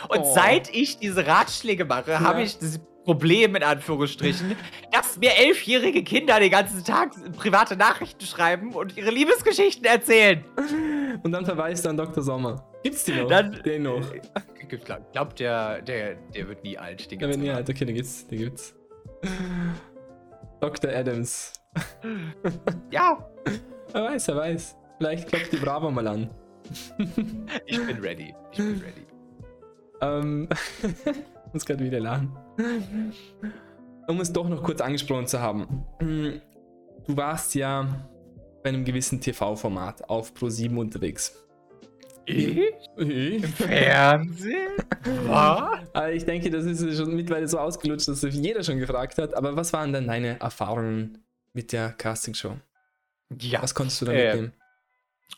Und oh. seit ich diese Ratschläge mache, ja. habe ich das Problem in Anführungsstrichen, dass mir elfjährige Kinder den ganzen Tag private Nachrichten schreiben und ihre Liebesgeschichten erzählen. Und dann verweist an Dr. Sommer. Gibt's die noch? Dann, den noch. Ich glaube, der, der, der wird nie alt. Den der wird nie alt, okay, den gibt's. Den gibt's. Dr. Adams. Ja. Er weiß, er weiß. Vielleicht klopft die Bravo mal an. ich bin ready. Ich bin ready. Ähm. Muss gerade wieder lachen. Um es doch noch kurz angesprochen zu haben. Du warst ja bei einem gewissen TV-Format auf Pro7 unterwegs. Ich? ich? Im Fernsehen? Was? Also ich denke, das ist schon mittlerweile so ausgelutscht, dass sich jeder schon gefragt hat. Aber was waren denn deine Erfahrungen mit der Castingshow? Ja. Was konntest du da äh, mitnehmen?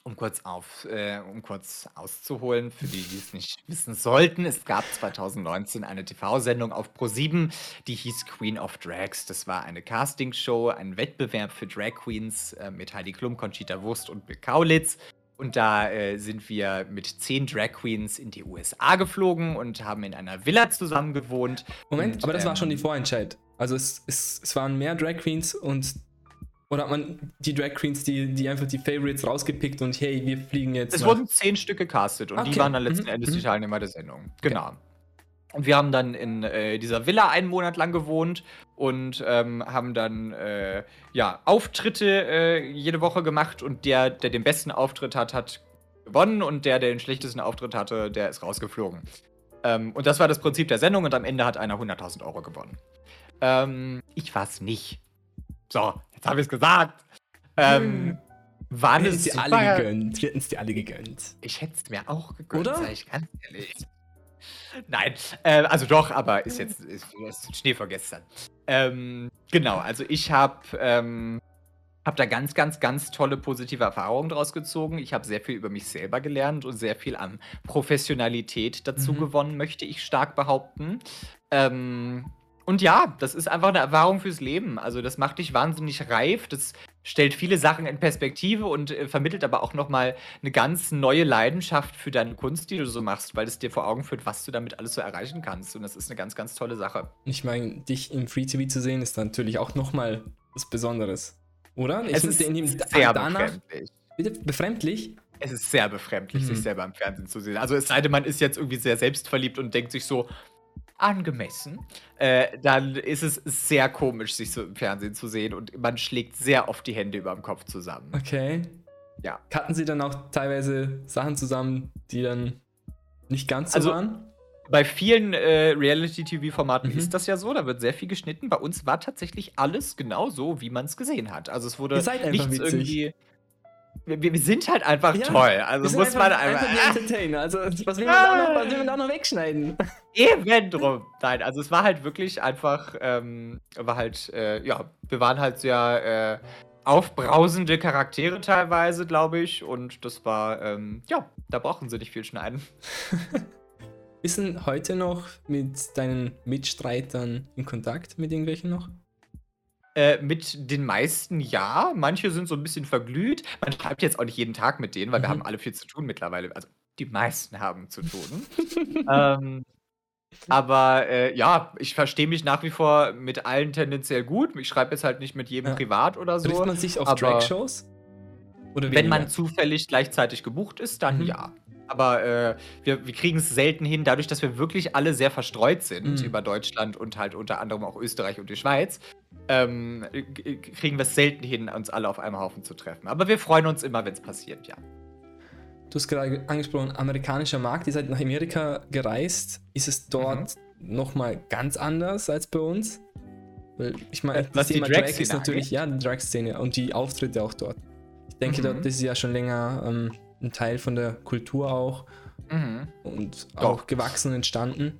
Um kurz, auf, äh, um kurz auszuholen, für die, die es nicht wissen sollten, es gab 2019 eine TV-Sendung auf Pro7, die hieß Queen of Drags. Das war eine Castingshow, ein Wettbewerb für Drag Queens äh, mit Heidi Klum, Conchita Wurst und Bill Kaulitz. Und da äh, sind wir mit zehn Drag Queens in die USA geflogen und haben in einer Villa zusammen gewohnt. Moment, und, aber das ähm, war schon die ähm, Vorentscheid. Also es, es, es waren mehr Drag Queens und oder hat man die Drag Queens, die, die einfach die Favorites rausgepickt und hey, wir fliegen jetzt. Es nach. wurden zehn Stück gecastet und okay. die waren dann letzten mhm. Endes die mhm. Teilnehmer der Sendung. Genau. Okay. Und wir haben dann in äh, dieser Villa einen Monat lang gewohnt und ähm, haben dann äh, ja, Auftritte äh, jede Woche gemacht und der, der den besten Auftritt hat, hat gewonnen und der, der den schlechtesten Auftritt hatte, der ist rausgeflogen. Ähm, und das war das Prinzip der Sendung und am Ende hat einer 100.000 Euro gewonnen. Ähm, ich war es nicht. So, jetzt habe ich es gesagt. Ähm, waren es dir alle gegönnt. Wir hätten es dir alle gegönnt. Ich hätte es mir auch gegönnt, Oder? sag ich ganz ehrlich. Nein, äh, also doch, aber ist jetzt ist, ist Schnee vor gestern. Ähm, genau, also ich habe ähm, hab da ganz, ganz, ganz tolle positive Erfahrungen draus gezogen. Ich habe sehr viel über mich selber gelernt und sehr viel an Professionalität dazu mhm. gewonnen, möchte ich stark behaupten. Ähm, Und ja, das ist einfach eine Erfahrung fürs Leben. Also, das macht dich wahnsinnig reif. Das stellt viele Sachen in Perspektive und äh, vermittelt aber auch nochmal eine ganz neue Leidenschaft für deine Kunst, die du so machst, weil es dir vor Augen führt, was du damit alles so erreichen kannst. Und das ist eine ganz, ganz tolle Sache. Ich meine, dich im Free TV zu sehen, ist natürlich auch nochmal was Besonderes. Oder? Ich es ist in dem, sehr danach, befremdlich. Bitte befremdlich? Es ist sehr befremdlich, mhm. sich selber im Fernsehen zu sehen. Also es sei denn, man ist jetzt irgendwie sehr selbstverliebt und denkt sich so, angemessen, äh, dann ist es sehr komisch, sich so im Fernsehen zu sehen und man schlägt sehr oft die Hände über dem Kopf zusammen. Okay. Ja. Hatten Sie dann auch teilweise Sachen zusammen, die dann nicht ganz so also, waren? Bei vielen äh, Reality-TV-Formaten mhm. ist das ja so, da wird sehr viel geschnitten. Bei uns war tatsächlich alles genau so, wie man es gesehen hat. Also es wurde nichts witzig. irgendwie wir, wir, sind halt einfach ja, toll. Also muss man einfach. einfach Entertainer. Also, was will, man da noch, was will man da noch wegschneiden? Eben drum. Nein, also es war halt wirklich einfach, ähm, war halt, äh, ja, wir waren halt sehr äh, aufbrausende Charaktere teilweise, glaube ich. Und das war, ähm, ja, da brauchen sie nicht viel schneiden. Bist du heute noch mit deinen Mitstreitern in Kontakt mit irgendwelchen noch? Äh, mit den meisten ja. Manche sind so ein bisschen verglüht. Man schreibt jetzt auch nicht jeden Tag mit denen, weil wir mhm. haben alle viel zu tun mittlerweile. Also die meisten haben zu tun. ähm, aber äh, ja, ich verstehe mich nach wie vor mit allen tendenziell gut. Ich schreibe jetzt halt nicht mit jedem Ja. privat oder so. Trifft man sich auf Drag-Shows? Wenn man zufällig gleichzeitig gebucht ist, dann Mhm. ja. Aber äh, wir, wir kriegen es selten hin, dadurch, dass wir wirklich alle sehr verstreut sind Mhm. über Deutschland und halt unter anderem auch Österreich und die Schweiz, ähm, kriegen wir es selten hin, uns alle auf einem Haufen zu treffen. Aber wir freuen uns immer, wenn es passiert, ja. Du hast gerade angesprochen, amerikanischer Markt. Ihr seid nach Amerika gereist. Ist es dort mhm. nochmal ganz anders als bei uns? Weil ich meine, äh, das Thema Drag, Drag ist natürlich, angeht? ja, die Drag-Szene und die Auftritte auch dort. Ich denke, mhm. dort das ist ja schon länger ähm, ein Teil von der Kultur auch mhm. und auch Doch. gewachsen und entstanden.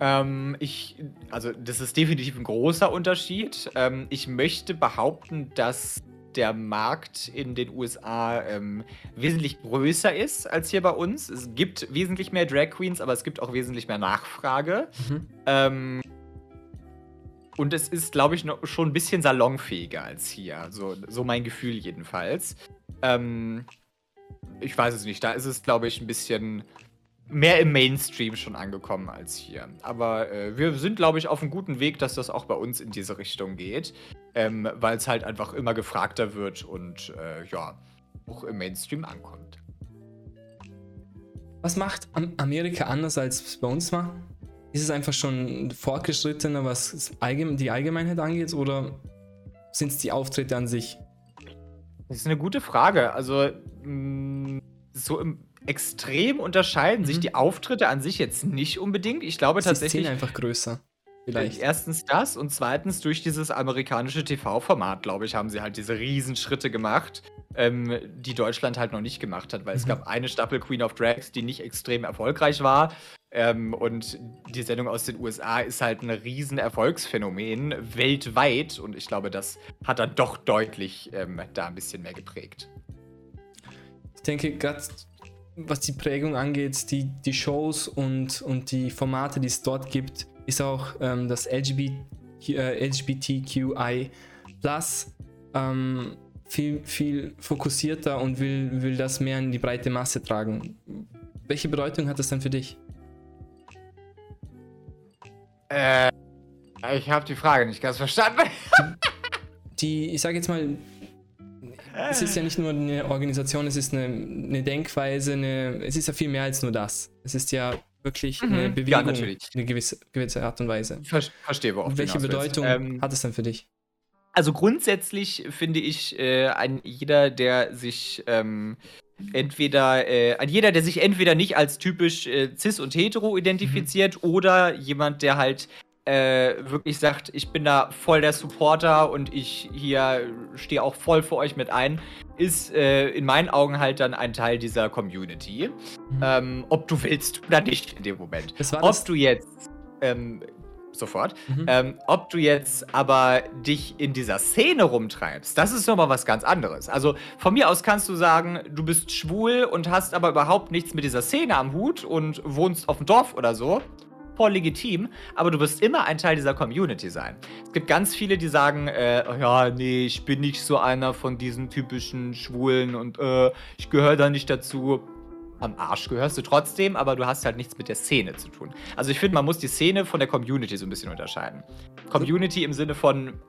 Ähm, ich, also das ist definitiv ein großer Unterschied. Ähm, ich möchte behaupten, dass der Markt in den USA ähm, wesentlich größer ist als hier bei uns. Es gibt wesentlich mehr Drag Queens, aber es gibt auch wesentlich mehr Nachfrage. Mhm. Ähm, und es ist, glaube ich, noch schon ein bisschen salonfähiger als hier. So, so mein Gefühl jedenfalls. Ähm, ich weiß es nicht. Da ist es, glaube ich, ein bisschen mehr im Mainstream schon angekommen als hier. Aber äh, wir sind, glaube ich, auf einem guten Weg, dass das auch bei uns in diese Richtung geht, ähm, weil es halt einfach immer gefragter wird und äh, ja, auch im Mainstream ankommt. Was macht Amerika anders als es bei uns war? Ist es einfach schon fortgeschrittener, was die Allgemeinheit angeht, oder sind es die Auftritte an sich? Das ist eine gute Frage. Also, mm, so im extrem unterscheiden mhm. sich die Auftritte an sich jetzt nicht unbedingt. Ich glaube ist tatsächlich. Die einfach größer. Vielleicht. Erstens das und zweitens durch dieses amerikanische TV-Format, glaube ich, haben sie halt diese Riesenschritte gemacht, ähm, die Deutschland halt noch nicht gemacht hat, weil mhm. es gab eine Staffel Queen of Drags, die nicht extrem erfolgreich war. Ähm, und die Sendung aus den USA ist halt ein riesen Erfolgsphänomen weltweit und ich glaube, das hat dann doch deutlich ähm, da ein bisschen mehr geprägt. Ich denke, gerade was die Prägung angeht, die, die Shows und, und die Formate, die es dort gibt, ist auch ähm, das LGBT, äh, LGBTQI Plus ähm, viel, viel fokussierter und will, will das mehr in die breite Masse tragen. Welche Bedeutung hat das denn für dich? Äh, ich habe die Frage nicht ganz verstanden. die, ich sage jetzt mal, es ist ja nicht nur eine Organisation, es ist eine, eine Denkweise, eine, es ist ja viel mehr als nur das. Es ist ja wirklich mhm. eine Bewegung, ja, natürlich. eine gewisse, gewisse Art und Weise. Ver verstehe, worauf Welche Bedeutung ähm, hat es denn für dich? Also grundsätzlich finde ich, äh, ein jeder, der sich ähm, entweder, äh, jeder, der sich entweder nicht als typisch äh, cis und hetero identifiziert mhm. oder jemand, der halt äh, wirklich sagt, ich bin da voll der Supporter und ich hier stehe auch voll für euch mit ein, ist äh, in meinen Augen halt dann ein Teil dieser Community. Mhm. Ähm, ob du willst oder nicht in dem Moment. ob du jetzt ähm, sofort. Mhm. Ähm, ob du jetzt aber dich in dieser Szene rumtreibst, das ist nochmal was ganz anderes. Also von mir aus kannst du sagen, du bist schwul und hast aber überhaupt nichts mit dieser Szene am Hut und wohnst auf dem Dorf oder so voll legitim, aber du wirst immer ein Teil dieser Community sein. Es gibt ganz viele, die sagen, äh, ja, nee, ich bin nicht so einer von diesen typischen Schwulen und äh, ich gehöre da nicht dazu. Am Arsch gehörst du trotzdem, aber du hast halt nichts mit der Szene zu tun. Also ich finde, man muss die Szene von der Community so ein bisschen unterscheiden. Community im Sinne von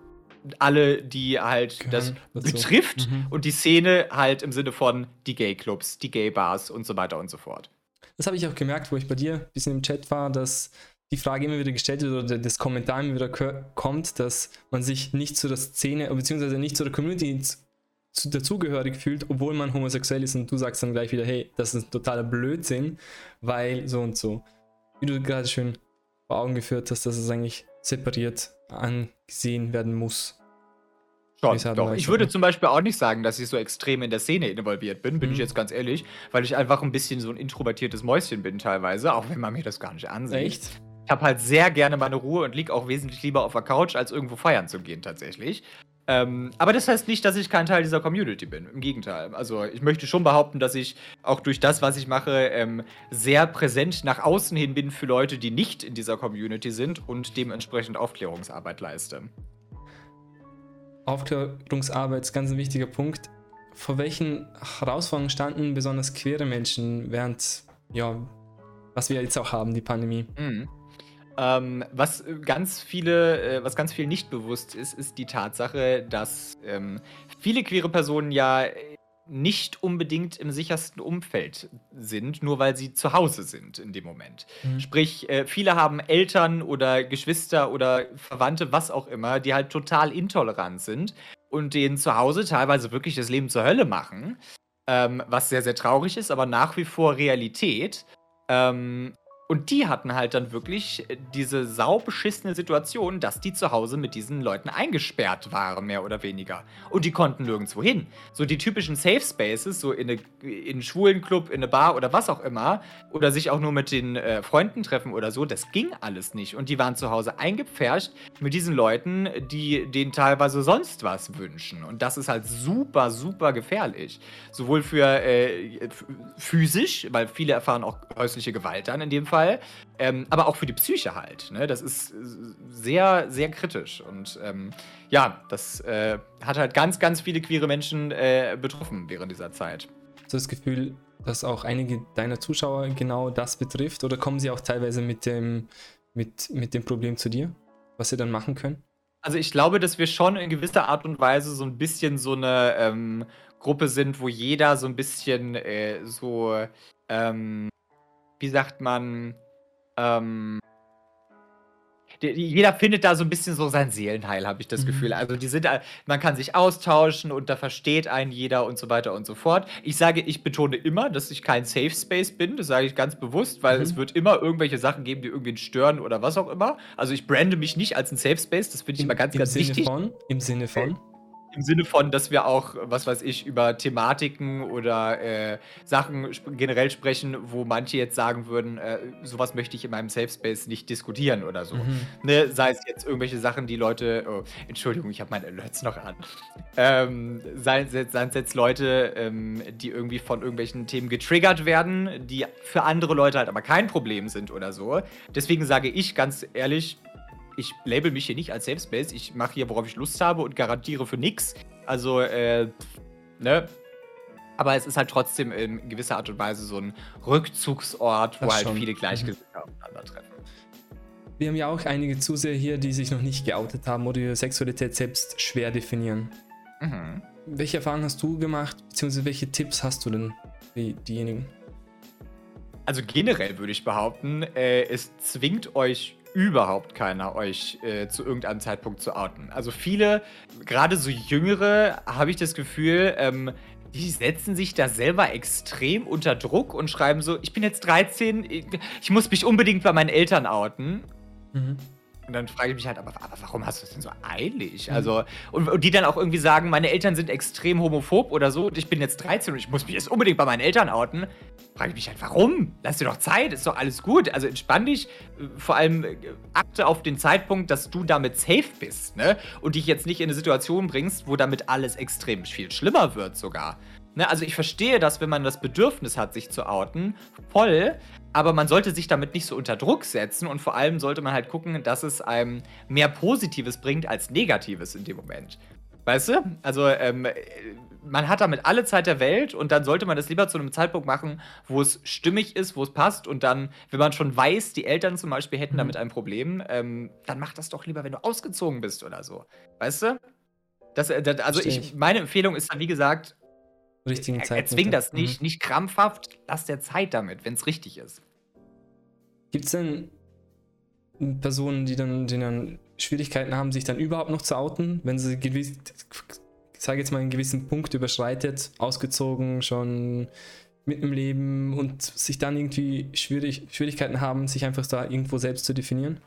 alle, die halt Gehören das betrifft mhm. und die Szene halt im Sinne von die Gay-Clubs, die Gay-Bars und so weiter und so fort. Das habe ich auch gemerkt, wo ich bei dir ein bisschen im Chat war, dass die Frage immer wieder gestellt wird oder das Kommentar immer wieder kommt, dass man sich nicht zu der Szene beziehungsweise nicht zu der Community zu, dazugehörig fühlt, obwohl man homosexuell ist und du sagst dann gleich wieder, hey, das ist ein totaler Blödsinn, weil so und so. Wie du gerade schön vor Augen geführt hast, dass es eigentlich separiert angesehen werden muss. Schon, doch. Ich würde zum Beispiel auch nicht sagen, dass ich so extrem in der Szene involviert bin, bin mhm. ich jetzt ganz ehrlich, weil ich einfach ein bisschen so ein introvertiertes Mäuschen bin teilweise, auch wenn man mir das gar nicht ansieht. Echt? Ich habe halt sehr gerne meine Ruhe und liege auch wesentlich lieber auf der Couch, als irgendwo feiern zu gehen tatsächlich. Ähm, aber das heißt nicht, dass ich kein Teil dieser Community bin. Im Gegenteil. Also ich möchte schon behaupten, dass ich auch durch das, was ich mache, ähm, sehr präsent nach außen hin bin für Leute, die nicht in dieser Community sind und dementsprechend Aufklärungsarbeit leiste. Aufklärungsarbeit ist ganz ein wichtiger Punkt. Vor welchen Herausforderungen standen besonders queere Menschen während, ja, was wir jetzt auch haben, die Pandemie? Mhm. Ähm, was ganz viele, äh, was ganz viel nicht bewusst ist, ist die Tatsache, dass ähm, viele queere Personen ja nicht unbedingt im sichersten Umfeld sind, nur weil sie zu Hause sind in dem Moment. Mhm. Sprich, äh, viele haben Eltern oder Geschwister oder Verwandte, was auch immer, die halt total intolerant sind und denen zu Hause teilweise wirklich das Leben zur Hölle machen, ähm, was sehr, sehr traurig ist, aber nach wie vor Realität. Ähm, und die hatten halt dann wirklich äh, diese saubeschissene Situation, dass die zu Hause mit diesen Leuten eingesperrt waren, mehr oder weniger. Und die konnten nirgendwo hin. So die typischen Safe Spaces, so in, eine, in einen schwulen Club, in eine Bar oder was auch immer, oder sich auch nur mit den äh, Freunden treffen oder so, das ging alles nicht. Und die waren zu Hause eingepfercht mit diesen Leuten, die denen teilweise sonst was wünschen. Und das ist halt super, super gefährlich. Sowohl für äh, physisch, weil viele erfahren auch häusliche Gewalt dann in dem Fall Fall. Ähm, aber auch für die Psyche halt. Ne? Das ist sehr, sehr kritisch. Und ähm, ja, das äh, hat halt ganz, ganz viele queere Menschen äh, betroffen während dieser Zeit. Hast du das Gefühl, dass auch einige deiner Zuschauer genau das betrifft? Oder kommen sie auch teilweise mit dem, mit, mit dem Problem zu dir, was sie dann machen können? Also ich glaube, dass wir schon in gewisser Art und Weise so ein bisschen so eine ähm, Gruppe sind, wo jeder so ein bisschen äh, so ähm, wie sagt man, ähm, jeder findet da so ein bisschen so sein Seelenheil, habe ich das mhm. Gefühl. Also die sind, man kann sich austauschen und da versteht einen jeder und so weiter und so fort. Ich sage, ich betone immer, dass ich kein Safe Space bin. Das sage ich ganz bewusst, weil mhm. es wird immer irgendwelche Sachen geben, die irgendwen stören oder was auch immer. Also ich brande mich nicht als ein Safe Space. Das finde ich immer ganz, Im ganz Sinne wichtig. Von, Im Sinne von? Im Sinne von, dass wir auch, was weiß ich, über Thematiken oder äh, Sachen generell sprechen, wo manche jetzt sagen würden, äh, sowas möchte ich in meinem Safe Space nicht diskutieren oder so. Mhm. Ne? Sei es jetzt irgendwelche Sachen, die Leute, oh, Entschuldigung, ich habe meine Alerts noch an. Ähm, seien es jetzt Leute, ähm, die irgendwie von irgendwelchen Themen getriggert werden, die für andere Leute halt aber kein Problem sind oder so. Deswegen sage ich ganz ehrlich, ich label mich hier nicht als Safe Space. Ich mache hier, worauf ich Lust habe und garantiere für nichts. Also, äh, ne? Aber es ist halt trotzdem in gewisser Art und Weise so ein Rückzugsort, wo halt schon. viele Gleichgesinnte mhm. aufeinandertreffen. Wir haben ja auch einige Zuseher hier, die sich noch nicht geoutet haben oder ihre Sexualität selbst schwer definieren. Mhm. Welche Erfahrungen hast du gemacht, beziehungsweise welche Tipps hast du denn für diejenigen? Also generell würde ich behaupten, äh, es zwingt euch überhaupt keiner, euch äh, zu irgendeinem Zeitpunkt zu outen. Also viele, gerade so Jüngere, habe ich das Gefühl, ähm, die setzen sich da selber extrem unter Druck und schreiben so, ich bin jetzt 13, ich muss mich unbedingt bei meinen Eltern outen. Mhm. Und dann frage ich mich halt, aber, aber warum hast du das denn so eilig? Mhm. Also, und, und, die dann auch irgendwie sagen, meine Eltern sind extrem homophob oder so und ich bin jetzt 13 und ich muss mich jetzt unbedingt bei meinen Eltern outen. Frage ich mich halt, warum? Lass dir doch Zeit, ist doch alles gut. Also entspann dich, vor allem äh, achte auf den Zeitpunkt, dass du damit safe bist, ne? Und dich jetzt nicht in eine Situation bringst, wo damit alles extrem viel schlimmer wird sogar. Ne, also ich verstehe das, wenn man das Bedürfnis hat, sich zu outen, voll, aber man sollte sich damit nicht so unter Druck setzen und vor allem sollte man halt gucken, dass es einem mehr Positives bringt als Negatives in dem Moment. Weißt du? Also, ähm, man hat damit alle Zeit der Welt und dann sollte man das lieber zu einem Zeitpunkt machen, wo es stimmig ist, wo es passt und dann, wenn man schon weiß, die Eltern zum Beispiel hätten mhm. damit ein Problem, ähm, dann mach das doch lieber, wenn du ausgezogen bist oder so. Weißt du? Das, äh, das, also ich, meine Empfehlung ist dann, wie gesagt, richtigen Zeit. Erzwing das nicht, mhm. nicht krampfhaft, lass der Zeit damit, wenn es richtig ist. Gibt es denn Personen, die dann, die dann Schwierigkeiten haben, sich dann überhaupt noch zu outen, wenn sie gewiss, ich sage jetzt mal einen gewissen Punkt überschreitet, ausgezogen, schon mit dem Leben und sich dann irgendwie schwierig, Schwierigkeiten haben, sich einfach da irgendwo selbst zu definieren?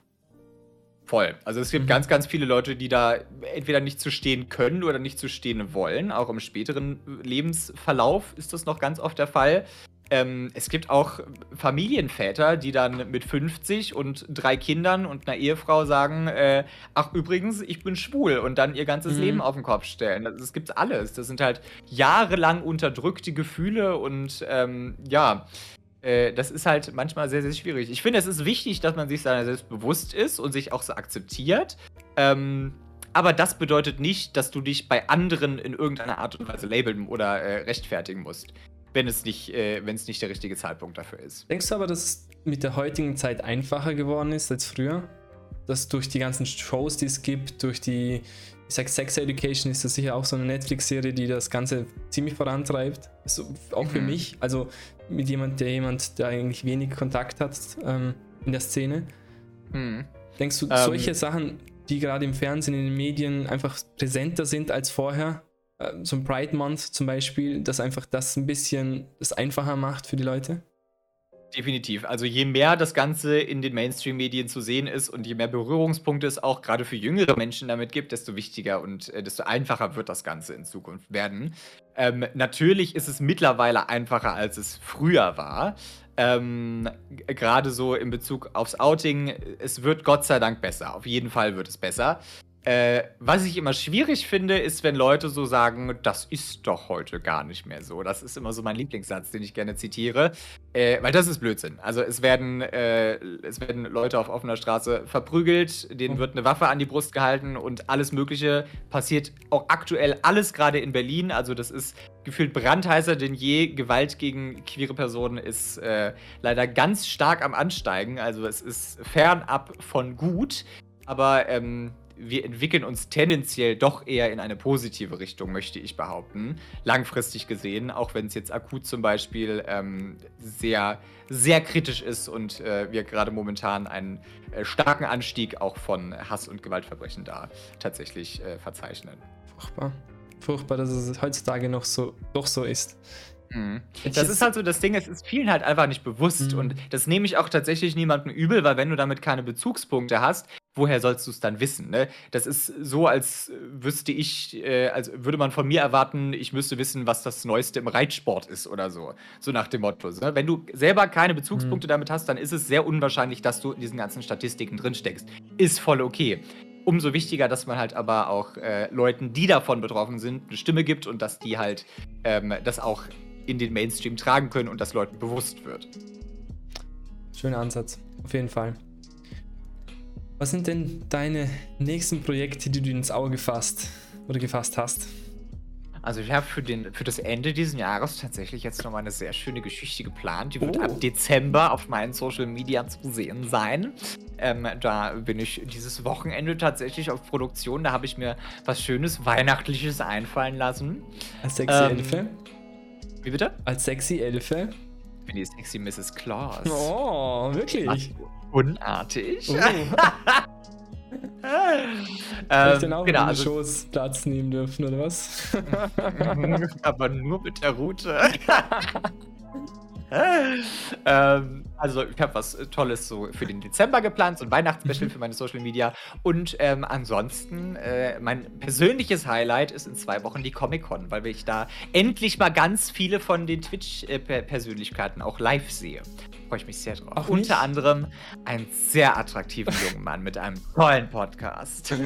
Voll. Also es gibt mhm. ganz, ganz viele Leute, die da entweder nicht zu stehen können oder nicht zu stehen wollen. Auch im späteren Lebensverlauf ist das noch ganz oft der Fall. Ähm, es gibt auch Familienväter, die dann mit 50 und drei Kindern und einer Ehefrau sagen, äh, ach übrigens, ich bin schwul und dann ihr ganzes mhm. Leben auf den Kopf stellen. Das, das gibt's alles. Das sind halt jahrelang unterdrückte Gefühle und ähm, ja, äh, das ist halt manchmal sehr, sehr schwierig. Ich finde, es ist wichtig, dass man sich seiner selbst bewusst ist und sich auch so akzeptiert. Ähm, aber das bedeutet nicht, dass du dich bei anderen in irgendeiner Art und Weise labeln oder äh, rechtfertigen musst wenn es nicht, äh, wenn es nicht der richtige Zeitpunkt dafür ist. Denkst du aber, dass es mit der heutigen Zeit einfacher geworden ist als früher? Dass durch die ganzen Shows, die es gibt, durch die, ich sag Sex Education ist das sicher auch so eine Netflix-Serie, die das Ganze ziemlich vorantreibt. Also auch für mhm. mich, also mit jemand, der jemand, der eigentlich wenig Kontakt hat ähm, in der Szene. Mhm. Denkst du, ähm, solche Sachen, die gerade im Fernsehen, in den Medien einfach präsenter sind als vorher, ähm, so ein Pride Month zum Beispiel, das einfach das ein bisschen das einfacher macht für die Leute? Definitiv. Also je mehr das Ganze in den Mainstream-Medien zu sehen ist und je mehr Berührungspunkte es auch gerade für jüngere Menschen damit gibt, desto wichtiger und äh, desto einfacher wird das Ganze in Zukunft werden. Ähm, natürlich ist es mittlerweile einfacher, als es früher war. Ähm, gerade so in Bezug aufs Outing, es wird Gott sei Dank besser. Auf jeden Fall wird es besser. Äh, was ich immer schwierig finde, ist, wenn Leute so sagen, das ist doch heute gar nicht mehr so. Das ist immer so mein Lieblingssatz, den ich gerne zitiere. Äh, weil das ist Blödsinn. Also es werden, äh, es werden Leute auf offener Straße verprügelt, denen wird eine Waffe an die Brust gehalten und alles Mögliche passiert auch aktuell alles gerade in Berlin. Also das ist gefühlt brandheißer denn je. Gewalt gegen queere Personen ist äh, leider ganz stark am Ansteigen. Also es ist fernab von gut. Aber ähm, wir entwickeln uns tendenziell doch eher in eine positive Richtung, möchte ich behaupten. Langfristig gesehen, auch wenn es jetzt akut zum Beispiel ähm, sehr, sehr kritisch ist und äh, wir gerade momentan einen äh, starken Anstieg auch von Hass- und Gewaltverbrechen da tatsächlich äh, verzeichnen. Furchtbar. Furchtbar, dass es heutzutage noch so, doch so ist. Mhm. Das ist halt so das Ding, es ist vielen halt einfach nicht bewusst. Mhm. Und das nehme ich auch tatsächlich niemandem übel, weil wenn du damit keine Bezugspunkte hast, woher sollst du es dann wissen? Ne? Das ist so, als wüsste ich, äh, als würde man von mir erwarten, ich müsste wissen, was das Neueste im Reitsport ist oder so. So nach dem Motto. Ne? Wenn du selber keine Bezugspunkte mhm. damit hast, dann ist es sehr unwahrscheinlich, dass du in diesen ganzen Statistiken drinsteckst. Ist voll okay. Umso wichtiger, dass man halt aber auch äh, Leuten, die davon betroffen sind, eine Stimme gibt und dass die halt ähm, das auch in den Mainstream tragen können und das Leuten bewusst wird. Schöner Ansatz, auf jeden Fall. Was sind denn deine nächsten Projekte, die du ins Auge gefasst oder gefasst hast? Also ich habe für, für das Ende dieses Jahres tatsächlich jetzt noch mal eine sehr schöne Geschichte geplant. Die wird oh. ab Dezember auf meinen Social Media zu sehen sein. Ähm, da bin ich dieses Wochenende tatsächlich auf Produktion. Da habe ich mir was Schönes Weihnachtliches einfallen lassen. Sexy ähm, Elfe? Wie bitte? Als sexy Elfe? Ich bin die sexy Mrs. Claus. Oh, wirklich? unartig. Oh. ähm, ich dann auch genau, in also, Shows Platz nehmen dürfen, oder was? Aber nur mit der Route. ähm, also ich habe was Tolles so für den Dezember geplant, so ein Weihnachtsspecial mhm. für meine Social Media. Und ähm, ansonsten, äh, mein persönliches Highlight ist in zwei Wochen die Comic-Con, weil ich da endlich mal ganz viele von den Twitch-Persönlichkeiten auch live sehe. Freue ich mich sehr drauf. Auch Unter anderem einen sehr attraktiven jungen Mann mit einem tollen Podcast.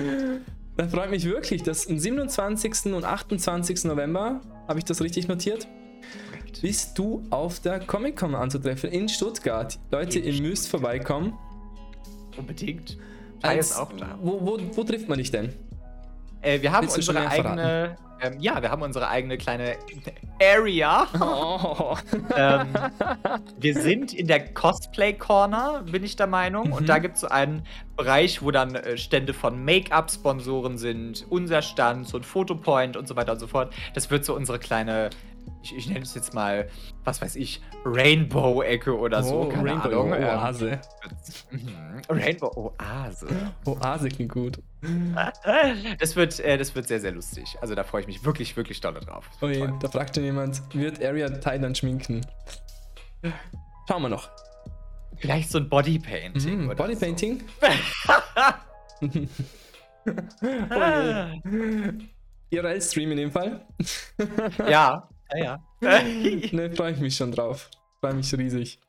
Das freut mich wirklich, dass am 27. und 28. November, habe ich das richtig notiert, bist du auf der Comic-Con anzutreffen in Stuttgart. Leute, ihr müsst vorbeikommen. Unbedingt. Ist auch da. Wo, wo, wo trifft man dich denn? Äh, wir haben Willst unsere eigene. Ähm, ja, wir haben unsere eigene kleine Area. Oh. ähm, wir sind in der Cosplay Corner, bin ich der Meinung. Mhm. Und da gibt es so einen Bereich, wo dann äh, Stände von Make-up-Sponsoren sind, unser Stand, so ein Fotopoint und so weiter und so fort. Das wird so unsere kleine, ich, ich nenne es jetzt mal, was weiß ich, Rainbow-Ecke oder so. Oh, keine Rainbow Ahnung. Ähm, Oase. mhm. Rainbow-Oase. Oase klingt gut. Das wird, äh, das wird sehr, sehr lustig. Also da freue ich mich wirklich, wirklich doll drauf. Oh je, da fragt schon jemand, wird Area Thailand schminken? Schauen wir noch. Vielleicht so ein Bodypainting. Oder Bodypainting? So. IRL-Stream in dem Fall. ja, ja, ja. ne, freue ich mich schon drauf. Freue mich riesig.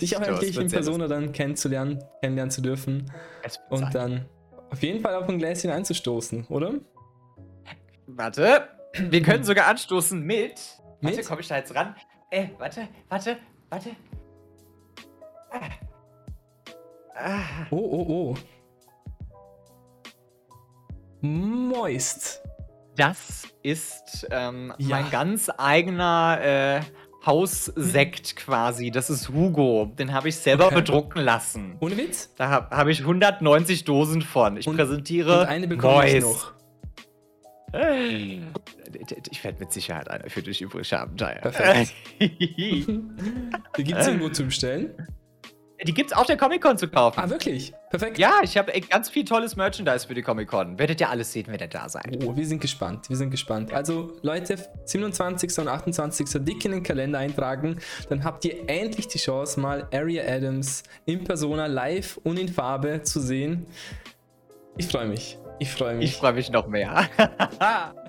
Dich auch endlich in Persona dann kennenzulernen, kennenlernen zu dürfen. Und sein. dann auf jeden Fall auf ein Gläschen einzustoßen, oder? Warte, wir können sogar anstoßen mit. Warte, Mit? komme ich da jetzt ran? Äh, warte, warte, warte. Ah. Ah. Oh, oh, oh. Moist. Das ist ähm, Ja. mein ganz eigener äh, Haussekt quasi. Das ist Hugo. Den habe ich selber Okay. bedrucken lassen. Ohne Witz? Da habe hab ich 190 Dosen von. Ich Und- präsentiere Und eine bekomme ich Moist. noch. Ich werde mit Sicherheit eine für dich übrig haben, Jaya. Perfekt. Die gibt es irgendwo zu bestellen. Die gibt's auf der Comic-Con zu kaufen. Ah, wirklich? Perfekt. Ja, ich habe ganz viel tolles Merchandise für die Comic-Con. Werdet ihr alles sehen, wenn ihr da seid. Oh, wir sind gespannt, wir sind gespannt. Also Leute, 27. und 28. dick in den Kalender eintragen, dann habt ihr endlich die Chance, mal Aria Adams in Persona live und in Farbe zu sehen. Ich freue mich, ich freue mich. Ich freue mich noch mehr.